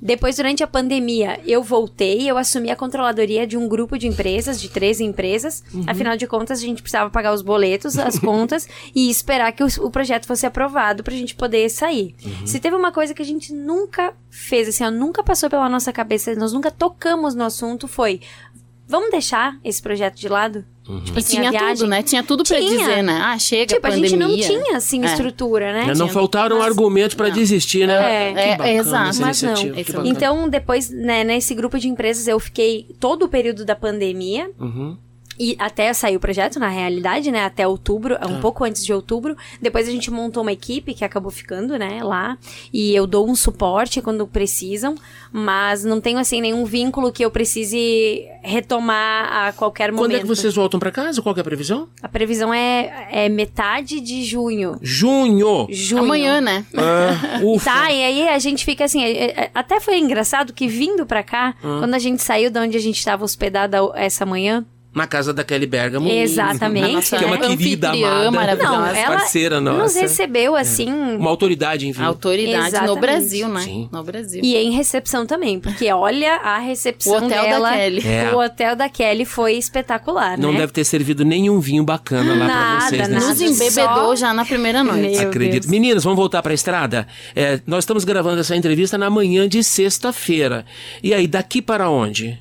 Depois, durante a pandemia, eu voltei, eu assumi a controladoria de um grupo de empresas, de 13 empresas. Uhum. Afinal de contas, a gente precisava pagar os boletos, as [laughs] contas e esperar que o, o projeto fosse aprovado pra gente poder sair. Uhum. Se teve uma coisa que a gente nunca fez, assim, ó, nunca passou pela nossa cabeça, nós nunca tocamos no assunto, foi: vamos deixar esse projeto de lado? Tipo E assim, a tinha tudo, né? Tinha tudo pra Tinha. dizer, né? Ah, chega, Tipo, a pandemia. gente não tinha, assim, É. estrutura, né? Né, Não Tinha- faltaram argumentos pra Não. desistir, né? É. Que É, bacana exato. Mas não. é. Então, depois, né, nesse grupo de empresas, eu fiquei todo o período da pandemia. Uhum. E até sair o projeto, na realidade, né? Até outubro, um pouco antes de outubro. Depois a gente montou uma equipe que acabou ficando, né, lá. E eu dou um suporte quando precisam. Mas não tenho, assim, nenhum vínculo que eu precise retomar a qualquer momento. Quando é que vocês voltam pra casa? Qual que é a previsão? A previsão é, é metade de junho. Junho. Junho. Amanhã, né? Ah, [laughs] ufa. Tá, e aí a gente fica assim. é- é- Até foi engraçado que vindo pra cá, quando a gente saiu de onde a gente estava hospedada essa manhã. Na casa da Kelly Bergamo. Exatamente. Nossa Que é uma né? querida amada. maravilhosa. Não, ela parceira nossa. nos recebeu assim. Uma autoridade, enfim. Autoridade Exatamente. no Brasil, né? Sim. No Brasil. E em recepção também, porque olha a recepção O hotel da dela. Kelly. É. O hotel da Kelly foi espetacular, Não né? deve ter servido nenhum vinho bacana lá pra Nada, vocês, né? nada. Nos embebedou Só- já na primeira noite. Meu Acredito. Deus. Meninas, vamos voltar pra estrada? É, nós estamos gravando essa entrevista na manhã de sexta-feira. E aí, daqui para onde?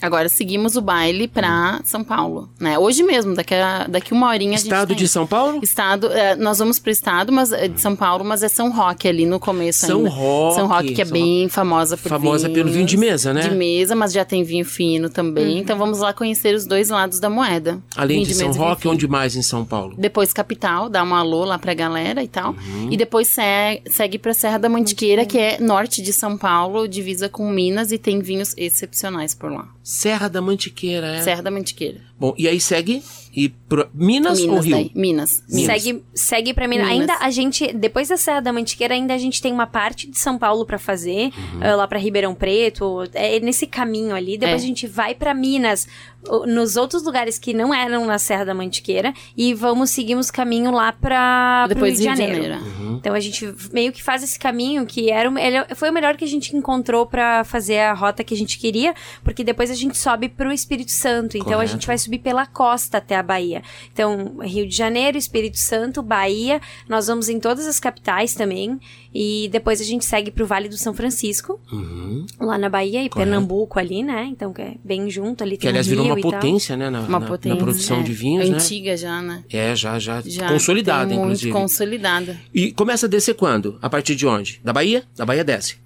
Agora seguimos o baile pra São Paulo, né? Hoje mesmo, daqui, a, daqui uma horinha a gente Estado de. São Paulo? Estado, é, nós vamos pro estado mas, é, de São Paulo, mas é São Roque ali no começo São ainda. Roque, São Roque, que é São bem famosa por Famosa vinhos, pelo vinho de mesa, né? De mesa, mas já tem vinho fino também. Então vamos lá conhecer os dois lados da moeda. Além Vinho de São Roque, onde mais em São Paulo? Depois capital, dá um alô lá pra galera e tal. Uhum. E depois se- segue pra Serra da Mantiqueira, que é norte de São Paulo, divisa com Minas e tem vinhos excepcionais por lá. Serra da Mantiqueira, é. Serra da Mantiqueira. Bom, e aí segue e pro... Minas, ou Minas Rio? daí. Minas. Minas. Segue, segue pra mim. Minas. Ainda a gente, depois da Serra da Mantiqueira, ainda a gente tem uma parte de São Paulo pra fazer, eh, lá pra Ribeirão Preto, é nesse caminho ali. Depois É. a gente vai pra Minas, o- nos outros lugares que não eram na Serra da Mantiqueira, e vamos seguimos caminho lá pra pro Depois Rio de Janeiro. Uhum. Então a gente meio que faz esse caminho que era o, ele- foi o melhor que a gente encontrou pra fazer a rota que a gente queria, porque depois a gente sobe pro Espírito Santo. Então a Correto. gente vai subir pela costa até a Bahia. Então, Rio de Janeiro, Espírito Santo, Bahia, nós vamos em todas as capitais também. E depois a gente segue pro Vale do São Francisco, Uhum. lá na Bahia, e Correto. Pernambuco ali, né? Então, que é bem junto ali. Que, aliás, um virou uma potência, né? Na, Uma na- potência. na produção é. de vinhos, né? Antiga já, né? É, já, já, Já consolidada, tem muito inclusive. consolidada. E começa a descer quando? A partir de onde? Da Bahia? Da Bahia desce.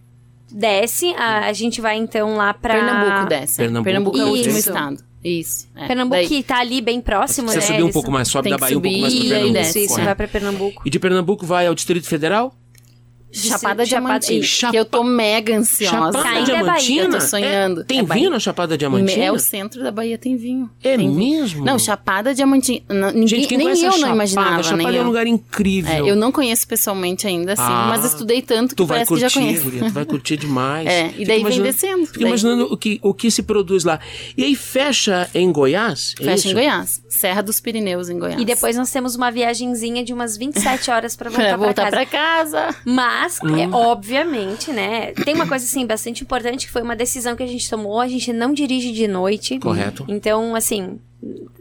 Desce, a, a gente vai então lá pra... Pernambuco desce. Pernambuco Pernambuco, é o último estado. Isso. é. Pernambuco Daí- que tá ali bem próximo, Você né? subir um pouco mais, sobe da Bahia um pouco mais pra subir e Pernambuco. Isso, isso, Correto. vai pra Pernambuco. E de Pernambuco vai ao Distrito Federal? Chapada Chapada- Diamantina. Chapa- Que eu tô mega ansiosa. Chapada Ainda é Bahia, Diamantina? eu tô sonhando. É, tem É vinho na Chapada Diamantina? É o centro da Bahia, tem vinho. É Tem vinho. mesmo? Não, Chapada Diamantina. não, Ninguém, Gente, quem nem conhece eu a não Chapada, imaginava. Chapada nem é um lugar incrível. É, eu não conheço pessoalmente ainda, assim, Ah, mas estudei tanto que Tu vai parece curtir, que já conheço. guria, tu vai curtir demais. [laughs] É, e daí vem descendo. Fico Daí- imaginando o que, o que se produz lá. E aí fecha em Goiás? é Fecha isso? em Goiás. Serra dos Pirineus, em Goiás. E depois nós temos uma viagenzinha de umas 27 horas pra [laughs] voltar, pra voltar pra casa. pra casa. Mas, Hum. é, obviamente, né? Tem uma coisa, assim, bastante importante que foi uma decisão que a gente tomou. A gente não dirige de noite. Correto. Então, assim,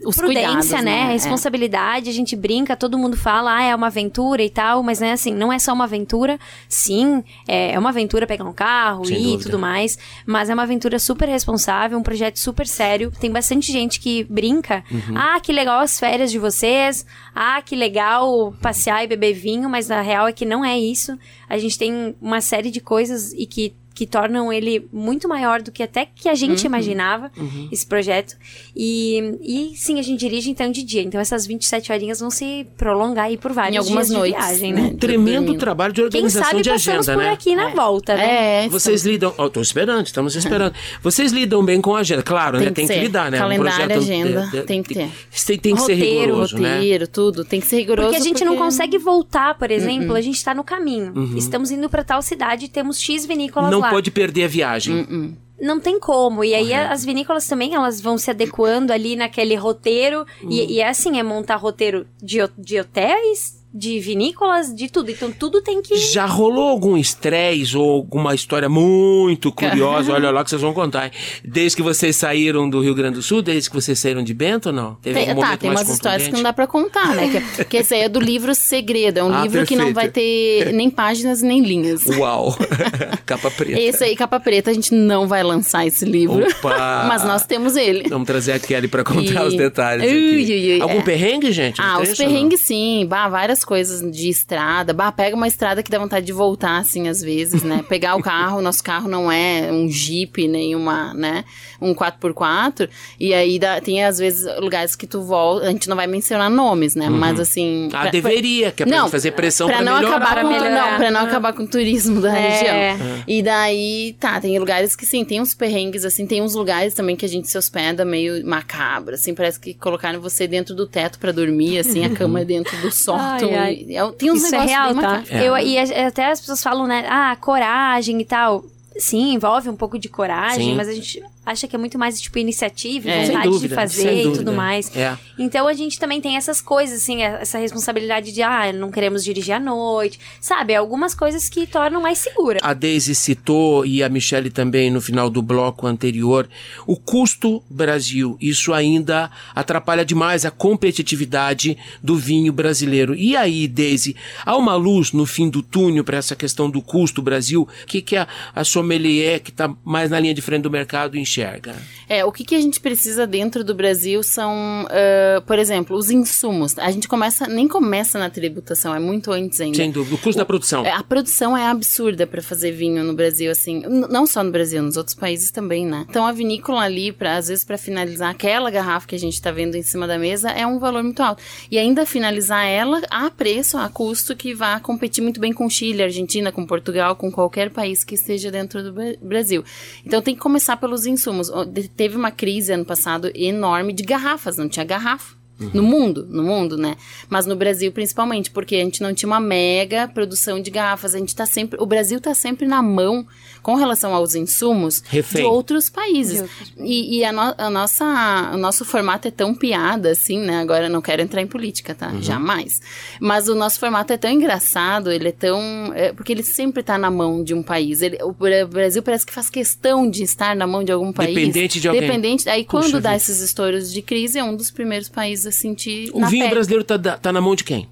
Os prudência, cuidados, né? né? É. Responsabilidade, a gente brinca, todo mundo fala, ah, é uma aventura e tal, mas né, assim, não é só uma aventura. Sim, é é uma aventura pegar um carro Sem e tudo mais, mas é uma aventura super responsável, um projeto super sério. Tem bastante gente que brinca. Uhum. Ah, que legal as férias de vocês. Ah, que legal passear e beber vinho, mas a real é que não é isso. A gente tem uma série de coisas e que que tornam ele muito maior do que até que a Uhum. gente imaginava, esse projeto. E, e sim, a gente dirige então de dia. Então essas 27 horinhas vão se prolongar aí por vários Em algumas dias noites, de viagem, né? né? Um tremendo trabalho de Quem organização sabe de passamos agenda, por né? aqui na volta, né? É, Vocês lidam. Ó, tô esperando, estamos esperando. Vocês lidam bem com a agenda. Claro, Tem né? que Tem que ser. lidar, né? Calendário, agenda, tem que ter. Tem, tem que ser Roteiro, rigoroso, né? roteiro, tudo. Tem que ser rigoroso. Porque a gente não porque- consegue voltar, por exemplo, a gente tá no caminho. Uhum. Estamos indo pra tal cidade e temos X vinícolas Não lá. pode perder a viagem. Hum, Não tem como. E aí Correto. as vinícolas também, elas vão se adequando ali naquele roteiro. Uhum. E, e é assim, é montar roteiro de, de hotéis, de vinícolas, de tudo. Então tudo tem que. Já rolou algum estresse ou alguma história muito curiosa? [laughs] Olha lá que vocês vão contar. Hein? Desde que vocês saíram do Rio Grande do Sul, desde que vocês saíram de Bento ou não? Teve tem, tá, tem umas histórias que não dá pra contar, né? Que, que esse aí é do livro Segredo. É um ah, livro perfeito. que não vai ter nem páginas nem linhas. Uau! [laughs] capa preta. Esse aí, capa preta, a gente não vai lançar esse livro. Opa! [laughs] Mas nós temos ele. Vamos trazer a Kelly pra contar e... os detalhes. Ui, ui, ui, Algum é. perrengue, gente? Ah, os perrengues sim. Bah, várias coisas de estrada. Bah, pega uma estrada que dá vontade de voltar, assim, às vezes, né? Pegar o carro, [laughs] nosso carro não é um Jeep, nem uma, né? Um 4x4. E aí dá, tem, às vezes, lugares que tu volta. A gente não vai mencionar nomes, né? Uhum. Mas assim. Ah, pra, deveria, que é pra não, fazer pressão pra, pra não melhorar. Acabar pra com, melhorar. Não, pra não acabar com o turismo da é. região. E daí, tá, tem lugares que sim, tem uns perrengues, assim, tem uns lugares também que a gente se hospeda meio macabro, assim, parece que colocaram você dentro do teto para dormir, assim, a cama é dentro do sótão. Ai, ai. É, tem uns Isso é real, tá? É. Eu, e até as pessoas falam, né, ah, coragem e tal. Sim, envolve um pouco de coragem, Sim. mas a gente acha que é muito mais, tipo, iniciativa, é, vontade dúvida, de fazer e tudo mais. É. Então a gente também tem essas coisas, assim, é, essa responsabilidade de, ah, não queremos dirigir à noite, sabe? Algumas coisas que tornam mais segura. A Daisy citou, e a Michelle também no final do bloco anterior, o custo Brasil. Isso ainda atrapalha demais a competitividade do vinho brasileiro. E aí, Daisy, há uma luz no fim do túnel para essa questão do custo Brasil? O que, que a, a sommelier, que está mais na linha de frente do mercado, enxerga? É, o que, que a gente precisa dentro do Brasil são, uh, por exemplo, os insumos. A gente começa, nem começa na tributação, é muito antes ainda. Sem dúvida, o custo o, da produção. A produção é absurda para fazer vinho no Brasil, assim, não só no Brasil, nos outros países também, né? Então a vinícola ali, pra, às vezes para finalizar aquela garrafa que a gente tá vendo em cima da mesa, é um valor muito alto. E ainda finalizar ela a preço, a custo que vá competir muito bem com Chile, Argentina, com Portugal, com qualquer país que esteja dentro do Brasil. Então tem que começar pelos insumos. Teve uma crise ano passado enorme de garrafas, não tinha garrafa. Uhum. No mundo, no mundo, né? Mas no Brasil principalmente, porque a gente não tinha uma mega produção de garrafas. A gente tá sempre. O Brasil tá sempre na mão com relação aos insumos Refém. de outros países. De E, e a, no, a, nossa, o nosso formato é tão piada, assim, né? Agora não quero entrar em política, tá? Uhum. Jamais. Mas o nosso formato é tão engraçado, ele é tão. É, porque ele sempre tá na mão de um país. Ele, o Brasil parece que faz questão de estar na mão de algum país. Dependente de alguém. Dependente. Aí Puxa quando dá vida. esses estouros de crise, é um dos primeiros países a sentir. O vinho pele. brasileiro tá, tá na mão de quem?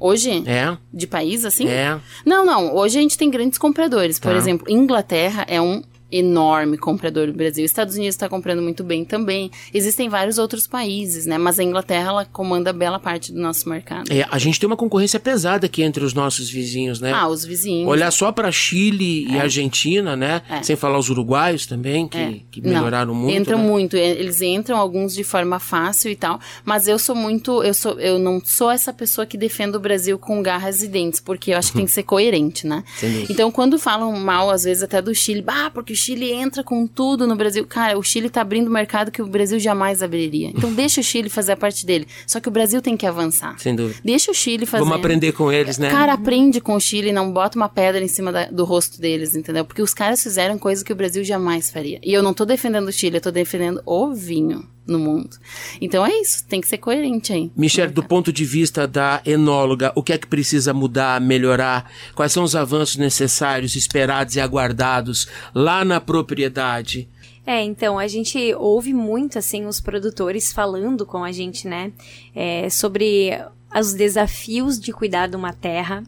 Hoje? É. De país, assim? É. Não, não. Hoje a gente tem grandes compradores. Por tá. exemplo, Inglaterra é um enorme comprador do Brasil. Estados Unidos está comprando muito bem também. Existem vários outros países, né? Mas a Inglaterra ela comanda bela parte do nosso mercado. É, a gente tem uma concorrência pesada aqui entre os nossos vizinhos, né? Ah, os vizinhos. Olhar só para Chile é. e Argentina, né? É. Sem falar os uruguaios também, que, é. que melhoraram não, muito. Entram né? muito. Eles entram alguns de forma fácil e tal. Mas eu sou muito, eu sou, eu não sou essa pessoa que defende o Brasil com garras e dentes, porque eu acho que tem que ser [laughs] coerente, né? Então, quando falam mal às vezes até do Chile, bah, porque o Chile entra com tudo no Brasil. Cara, o Chile tá abrindo mercado que o Brasil jamais abriria. Então deixa o Chile fazer a parte dele. Só que o Brasil tem que avançar. Sem dúvida. Deixa o Chile fazer. Vamos aprender com eles, né? Cara, aprende com o Chile, não bota uma pedra em cima da, do rosto deles, entendeu? Porque os caras fizeram coisa que o Brasil jamais faria. E eu não tô defendendo o Chile, eu tô defendendo o vinho no mundo. Então é isso, tem que ser coerente aí. Michelle, do ponto de vista da enóloga, o que é que precisa mudar, melhorar? Quais são os avanços necessários, esperados e aguardados lá na propriedade? É, então, a gente ouve muito, assim, os produtores falando com a gente, né, é, sobre os desafios de cuidar de uma terra,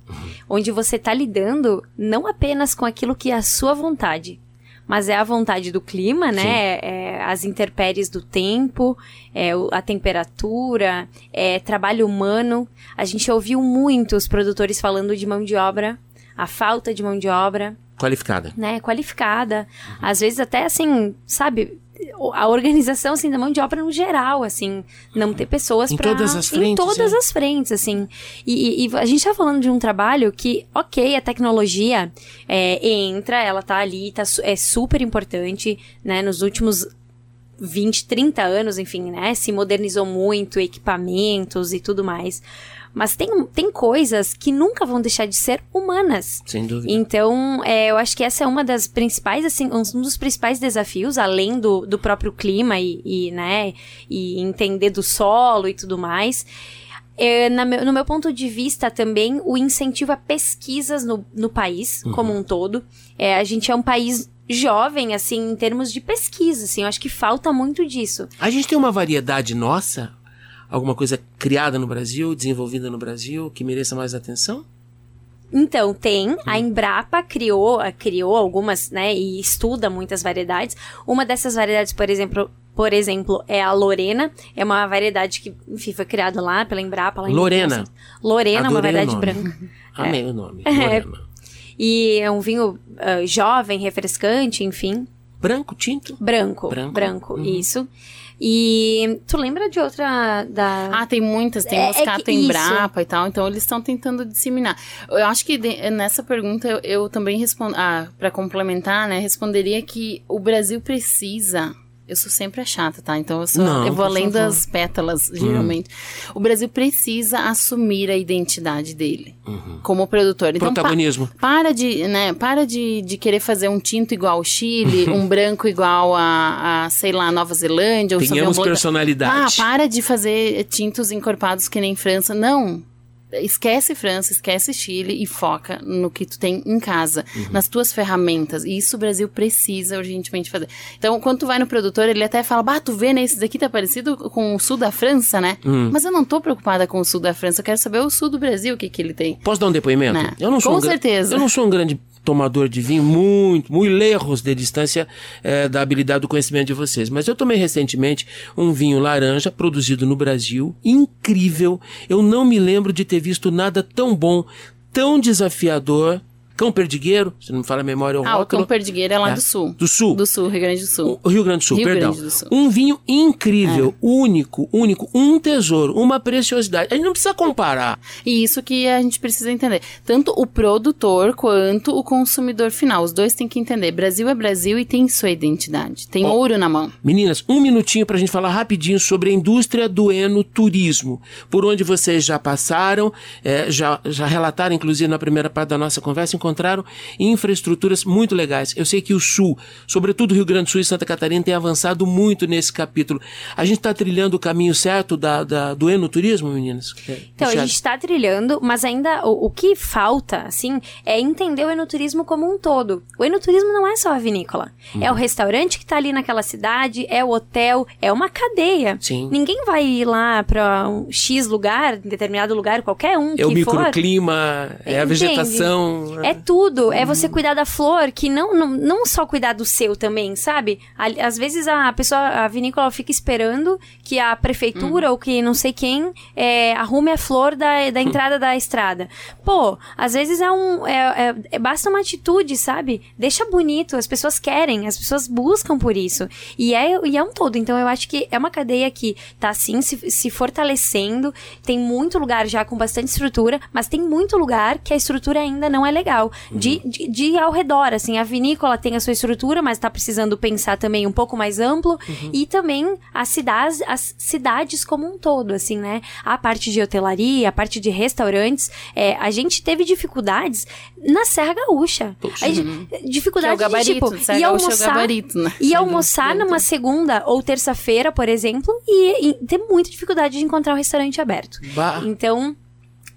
onde você está lidando não apenas com aquilo que é a sua vontade, mas é a vontade do clima, né? As intempéries do tempo, é, a temperatura, é trabalho humano. A gente ouviu muito os produtores falando de mão de obra, a falta de mão de obra. Qualificada. Né? Qualificada. Uhum. Às vezes até assim, sabe, a organização assim da mão de obra no geral, assim, não ter pessoas para em todas as frentes, em todas é. as frentes, assim. E, e, e, a gente tá falando de um trabalho que, ok, a tecnologia é, entra, ela tá ali, tá, é super importante, né? Nos últimos 20, 30 anos, enfim, né? Se modernizou muito, equipamentos e tudo mais. Mas tem, tem coisas que nunca vão deixar de ser humanas. Sem dúvida. Então, é, eu acho que essa é uma das principais, assim, um dos principais desafios, além do, do próprio clima e, e, né, e entender do solo e tudo mais é, na meu- no meu ponto de vista também, o incentivo a pesquisas no, no país como um todo. É, a gente é um país jovem, assim, em termos de pesquisa, assim, eu acho que falta muito disso. A gente tem uma variedade nossa? Alguma coisa criada no Brasil, desenvolvida no Brasil, que mereça mais atenção? Então, tem. A Embrapa criou, criou algumas, né, e estuda muitas variedades. Uma dessas variedades, por exemplo, por exemplo, é a Lorena. É uma variedade que, enfim, foi criada lá pela Embrapa. Lá Lorena. 1900. Lorena, uma Adorei o variedade branca. Amei o nome. É. E é um vinho ah, jovem, refrescante, enfim. Branco, tinto? Branco. Branco. Branco, Uhum. isso. E tu lembra de outra da. Ah, tem muitas, tem É- é Moscato que Embrapa e tal, então eles estão tentando disseminar. Eu acho que de- nessa pergunta eu, eu também respondo, ah, para complementar, né, responderia que o Brasil precisa eu sou sempre a chata, tá? Então eu, sou, Não, eu vou além favor. Hum. das pétalas, geralmente. O Brasil precisa assumir a identidade dele como produtor. Então, pa- Uhum. Protagonismo. para de, né, para de, de querer fazer um tinto igual ao Chile, [laughs] um branco igual a, a, sei lá, Nova Zelândia. ou Tenhamos personalidade. Ah, para de fazer tintos encorpados que nem França. Não. Esquece França, esquece Chile e foca no que tu tem em casa, Uhum. nas tuas ferramentas. E isso o Brasil precisa urgentemente fazer. Então, quando tu vai no produtor, ele até fala: Bah, tu vê, né? Esse daqui tá parecido com o sul da França, né? Hum. Mas eu não tô preocupada com o sul da França, eu quero saber o sul do Brasil, o que que ele tem. Posso dar um depoimento? Né? Eu não sou Com um certeza. Eu não sou um grande tomador de vinho, muito, muito lejos de distância eh, da habilidade do conhecimento de vocês. Mas eu tomei recentemente um vinho laranja produzido no Brasil, incrível. Eu não me lembro de ter visto nada tão bom, tão desafiador. Cão Perdigueiro, se não me fala a memória, o Ah, o rótulo. Cão Perdigueiro é lá É. do sul. Do sul. Do sul, Rio Grande do Sul. O Rio Grande do Sul, Rio perdão. Do Sul. Um vinho incrível, único, único, um tesouro, uma preciosidade. A gente não precisa comparar. E isso que a gente precisa entender. Tanto o produtor quanto o consumidor final. Os dois têm que entender. Brasil é Brasil e tem sua identidade. Tem ouro na mão. Meninas, um minutinho pra gente falar rapidinho sobre a indústria do enoturismo. Por onde vocês já passaram, eh, já, já relataram, inclusive na primeira parte da nossa conversa, encontraram infraestruturas muito legais. Eu sei que o Sul, sobretudo Rio Grande do Sul e Santa Catarina, tem avançado muito nesse capítulo. A gente está trilhando o caminho certo da, da- do enoturismo, meninas? Então, a gente está trilhando, mas ainda o, o que falta, assim, é entender o enoturismo como um todo. O enoturismo não é só a vinícola. É Uhum. o restaurante que está ali naquela cidade, é o hotel, é uma cadeia. Sim. Ninguém vai ir lá para um X lugar, em determinado lugar, qualquer um É o que for. microclima, é a Entende? vegetação. É tudo. É você cuidar da flor, que não, não, não só cuidar do seu também, sabe? Às vezes a pessoa, a vinícola fica esperando que a prefeitura ou que não sei quem é, arrume a flor da, da entrada da estrada. Pô, às vezes é um. É, é- é- basta uma atitude, sabe? Deixa bonito, as pessoas querem, as pessoas buscam por isso. E é, e é um todo. Então eu acho que é uma cadeia que tá assim se, se fortalecendo. Tem muito lugar já com bastante estrutura, mas tem muito lugar que a estrutura ainda não é legal. De, de, de ao redor, assim, a vinícola tem a sua estrutura, mas tá precisando pensar também um pouco mais amplo. E também as cidades, as cidades como um todo, assim, né? A parte de hotelaria, a parte de restaurantes. É, a gente teve dificuldades na Serra Gaúcha. Poxa. A gente- Que é Dificuldade o gabarito. de, tipo, ir Gaúcha é o almoçar... gabarito, né? E [laughs] almoçar numa segunda ou terça-feira, por exemplo, e, e ter muita dificuldade de encontrar um restaurante aberto. Bah. Então,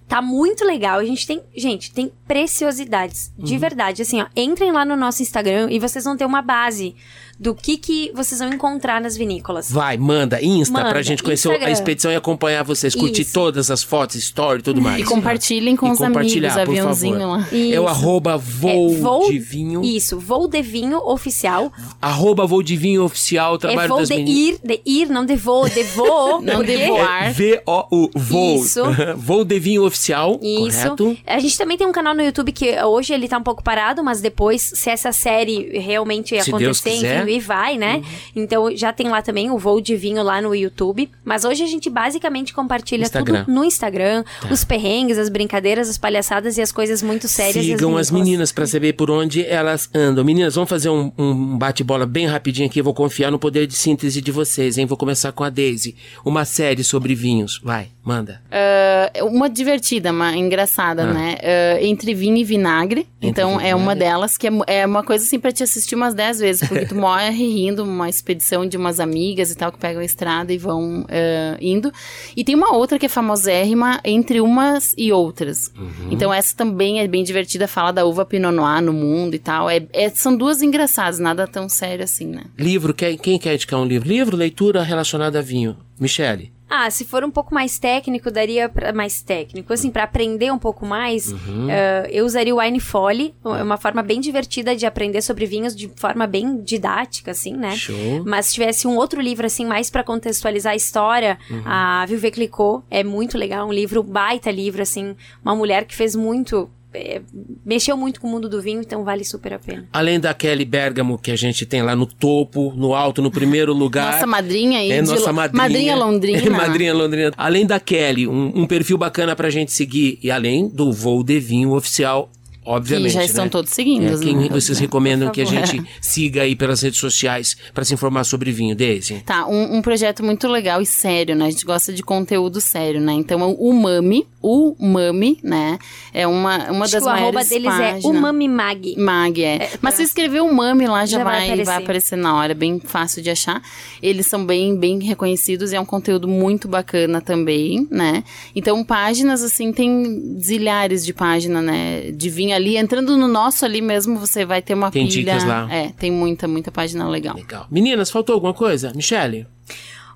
tá muito legal. A gente tem, gente, tem preciosidades, Uhum. de verdade. Assim, ó, entrem lá no nosso Instagram e vocês vão ter uma base do que que vocês vão encontrar nas vinícolas. Vai, manda, Insta, Manda, pra gente conhecer Instagram. a expedição e acompanhar vocês, curtir Isso. todas as fotos, story e tudo mais. E compartilhem com E os amigos, aviãozinho lá. É o arroba voo, É, voo- de vinho. Isso, voo de vinho oficial. Arroba voo de vinho oficial, trabalho é voo das de meninas. ir, de ir, não de voo, de voo. [laughs] Não de voar. É V-O-U, voo. Isso. [laughs] voo de vinho oficial, Isso. correto? A gente também tem um canal no YouTube que hoje ele tá um pouco parado, mas depois, se essa série realmente Se Deus acontecer, quiser. enfim, e vai, né? Então já tem lá também o voo de vinho lá no YouTube. Mas hoje a gente basicamente compartilha Instagram. tudo no Instagram. Os perrengues, as brincadeiras, as palhaçadas e as coisas muito sérias. Sigam as meninas pra saber por onde elas andam. Meninas, vamos fazer um, um bate-bola bem rapidinho aqui. Eu vou confiar no poder de síntese de vocês, hein? Vou começar com a Daisy. Uma série sobre vinhos. Vai, manda. Ah, uma divertida, uma engraçada, Ah. né? Ah, entre vinho e vinagre. então vinho e é uma vinagre. delas que é, é uma coisa assim pra te assistir umas 10 vezes, porque tu [laughs] morre rindo, uma expedição de umas amigas e tal que pegam a estrada e vão ah, indo. E tem uma outra que é famosérrima entre umas e outras. Uhum. Então essa também é bem divertida, fala da uva Pinot Noir no mundo e tal. É, é- são duas engraçadas, nada tão sério assim, né? Livro, quem, quem quer indicar um livro? Livro, leitura relacionada a vinho. Michele. Ah, se for um pouco mais técnico, daria pra, mais técnico. Assim, pra aprender um pouco mais, Uhum. eh, eu usaria o Wine Folly. É uma forma bem divertida de aprender sobre vinhos de forma bem didática, assim, né? Show. Mas se tivesse um outro livro, assim, mais pra contextualizar a história, Uhum. a Veuve Clicquot é muito legal. Um livro, um baita livro, assim. Uma mulher que fez muito... eh, mexeu muito com o mundo do vinho, então vale super a pena. Além da Kelly Bergamo, que a gente tem lá no topo, no alto, no primeiro lugar. Nossa madrinha aí. É nossa madrinha. Madrinha Londrina. [laughs] madrinha Londrina. Além da Kelly, um, um perfil bacana pra gente seguir. E além do Voo de Vinho oficial, obviamente. Que já estão né? todos seguindo. É, quem né? vocês recomendam que a gente [laughs] siga aí pelas redes sociais pra se informar sobre vinho, Daisy? Tá, um, um projeto muito legal e sério, né? A gente gosta de conteúdo sério, né? Então, o Mami, o Mami, né? É uma, uma Acho das o arroba maiores deles páginas. é Umami Mag. Mag, é. É, Mas pra- se escrever o Mami lá, já, Já vai vai, vai, aparecer. aparecer. na hora, é bem fácil de achar. Eles são bem, bem reconhecidos e é um conteúdo muito bacana também, né? Então, páginas, assim, tem zilhares de página, né? De vinho ali. Entrando no nosso ali mesmo, você vai ter uma Tem pilha. dicas lá. É, tem muita, muita página legal. Legal. Meninas, faltou alguma coisa? Michele?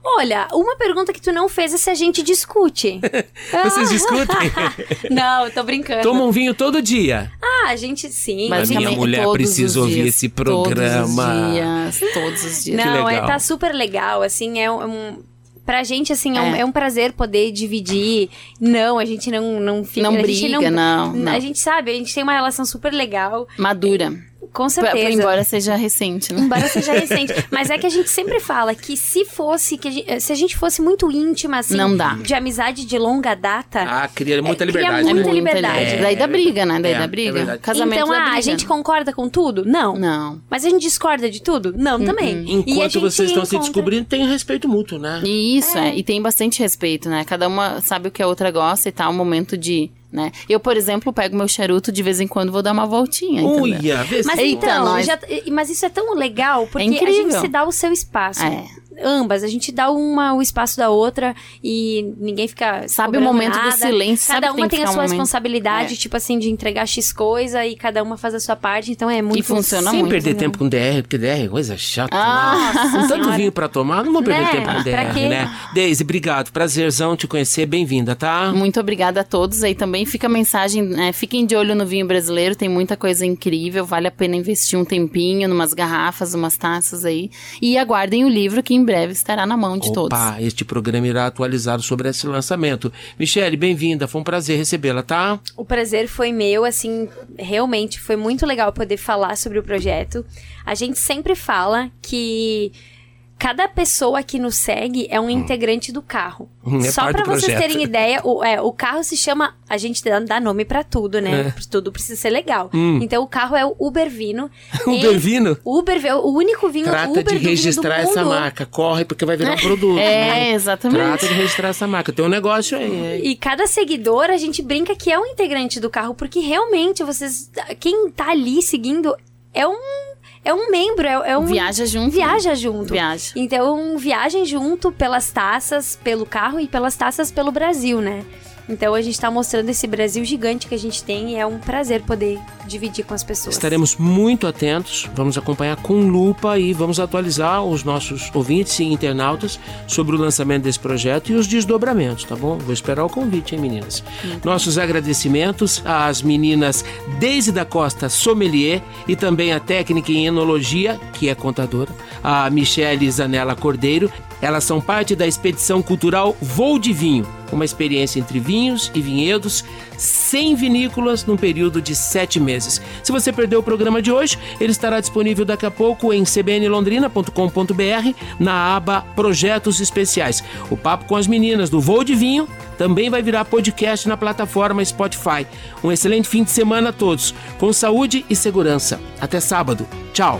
Olha, uma pergunta que tu não fez é se a gente discute. [laughs] Vocês discutem? [laughs] não, eu tô brincando. Tomam um vinho todo dia. Ah, a gente sim. A minha mulher todos precisa os ouvir dias, esse programa. Todos os dias, todos os dias. Não, é, legal. tá super legal, assim, é um... é Pra gente, assim, é, um, É. é um prazer poder dividir. Não, a gente não, não fica... Não a gente briga, não, não. A gente sabe, a gente tem uma relação super legal, Madura. Com certeza. pra- embora seja recente, né? Embora seja [laughs] recente. Mas é que a gente sempre fala que se fosse, que a gente- se a gente fosse muito íntima, assim, Não dá. de amizade de longa data, Ah, cria muita É, cria liberdade. muita né? liberdade. É, Daí dá briga, né? Daí É, dá é briga. verdade. Casamento então, ah, briga. a gente concorda com tudo? Não. Não. Mas a gente discorda de tudo? Não, também. E a Enquanto vocês estão se encontra- descobrindo, tem respeito mútuo, né? E isso, é. E tem bastante respeito, né? Cada uma sabe o que a outra gosta e tal, o momento de, né? Eu, por exemplo, pego meu charuto, de vez em quando vou dar uma voltinha? Uia, se- Mas Eita, então, já- mas isso é tão legal, porque É a gente se dá o seu espaço. É. Ambas, a gente dá uma o espaço da outra e ninguém fica. Sabe o momento do nada. silêncio, sabe Cada tem uma que tem, a um sua momento. responsabilidade, É. tipo assim, de entregar X coisa e cada uma faz a sua parte, então é muito funciona Sem muito, perder né? tempo com DR, porque DR é coisa chata. Ah, né? Com tanto Senhora. vinho pra tomar, não vou perder Né? tempo com DR, né? Deise, obrigado. Prazerzão te conhecer. Bem-vinda, tá? Muito obrigada a todos aí também. Fica a mensagem, né? fiquem de olho no vinho brasileiro, tem muita coisa incrível, vale a pena investir um tempinho numas garrafas, umas taças aí. E aguardem o livro que em breve estará na mão de todos. Opa, este programa irá atualizado sobre esse lançamento. Michele, bem-vinda. Foi um prazer recebê-la, tá? O prazer foi meu, assim, realmente foi muito legal poder falar sobre o projeto. A gente sempre fala que cada pessoa que nos segue é um integrante do carro. Hum, é Só do vocês projeto. terem ideia, o, é, o carro se chama. A gente dá, nome pra tudo, né? É. Tudo precisa ser legal. Hum. Então o carro é o Uber Vino. [laughs] Uber Vino? Uber, o único vinho Trata Uber de registrar essa marca. Corre, porque vai virar um [laughs] produto. É, né? exatamente. Trata de registrar essa marca. Tem um negócio aí. hein? E cada seguidor, a gente brinca que é um integrante do carro, porque realmente vocês. Quem tá ali seguindo é um. É um membro, é, é um. Viaja junto. Viaja junto. Viaja. Então, viagem junto pelas taças, pelo carro e pelas taças pelo Brasil, né? Então, a gente tá mostrando esse Brasil gigante que a gente tem e é um prazer poder dividir com as pessoas. Estaremos muito atentos, vamos acompanhar com lupa e vamos atualizar os nossos ouvintes e internautas sobre o lançamento desse projeto e os desdobramentos, tá bom? Vou esperar o convite, hein, meninas? Nossos agradecimentos às meninas Deise da Costa Sommelier e também a técnica em enologia, que é contadora, a Michele Zanella Cordeiro. Elas são parte da expedição cultural Voo de Vinho, uma experiência entre vinhos e vinhedos, sem vinícolas, num período de sete meses. Se você perdeu o programa de hoje, ele estará disponível daqui a pouco em cbnlondrina.com.br na aba Projetos Especiais. O papo com as meninas do Voo de Vinho também vai virar podcast na plataforma Spotify. Um excelente fim de semana a todos, com saúde e segurança. Até sábado. Tchau.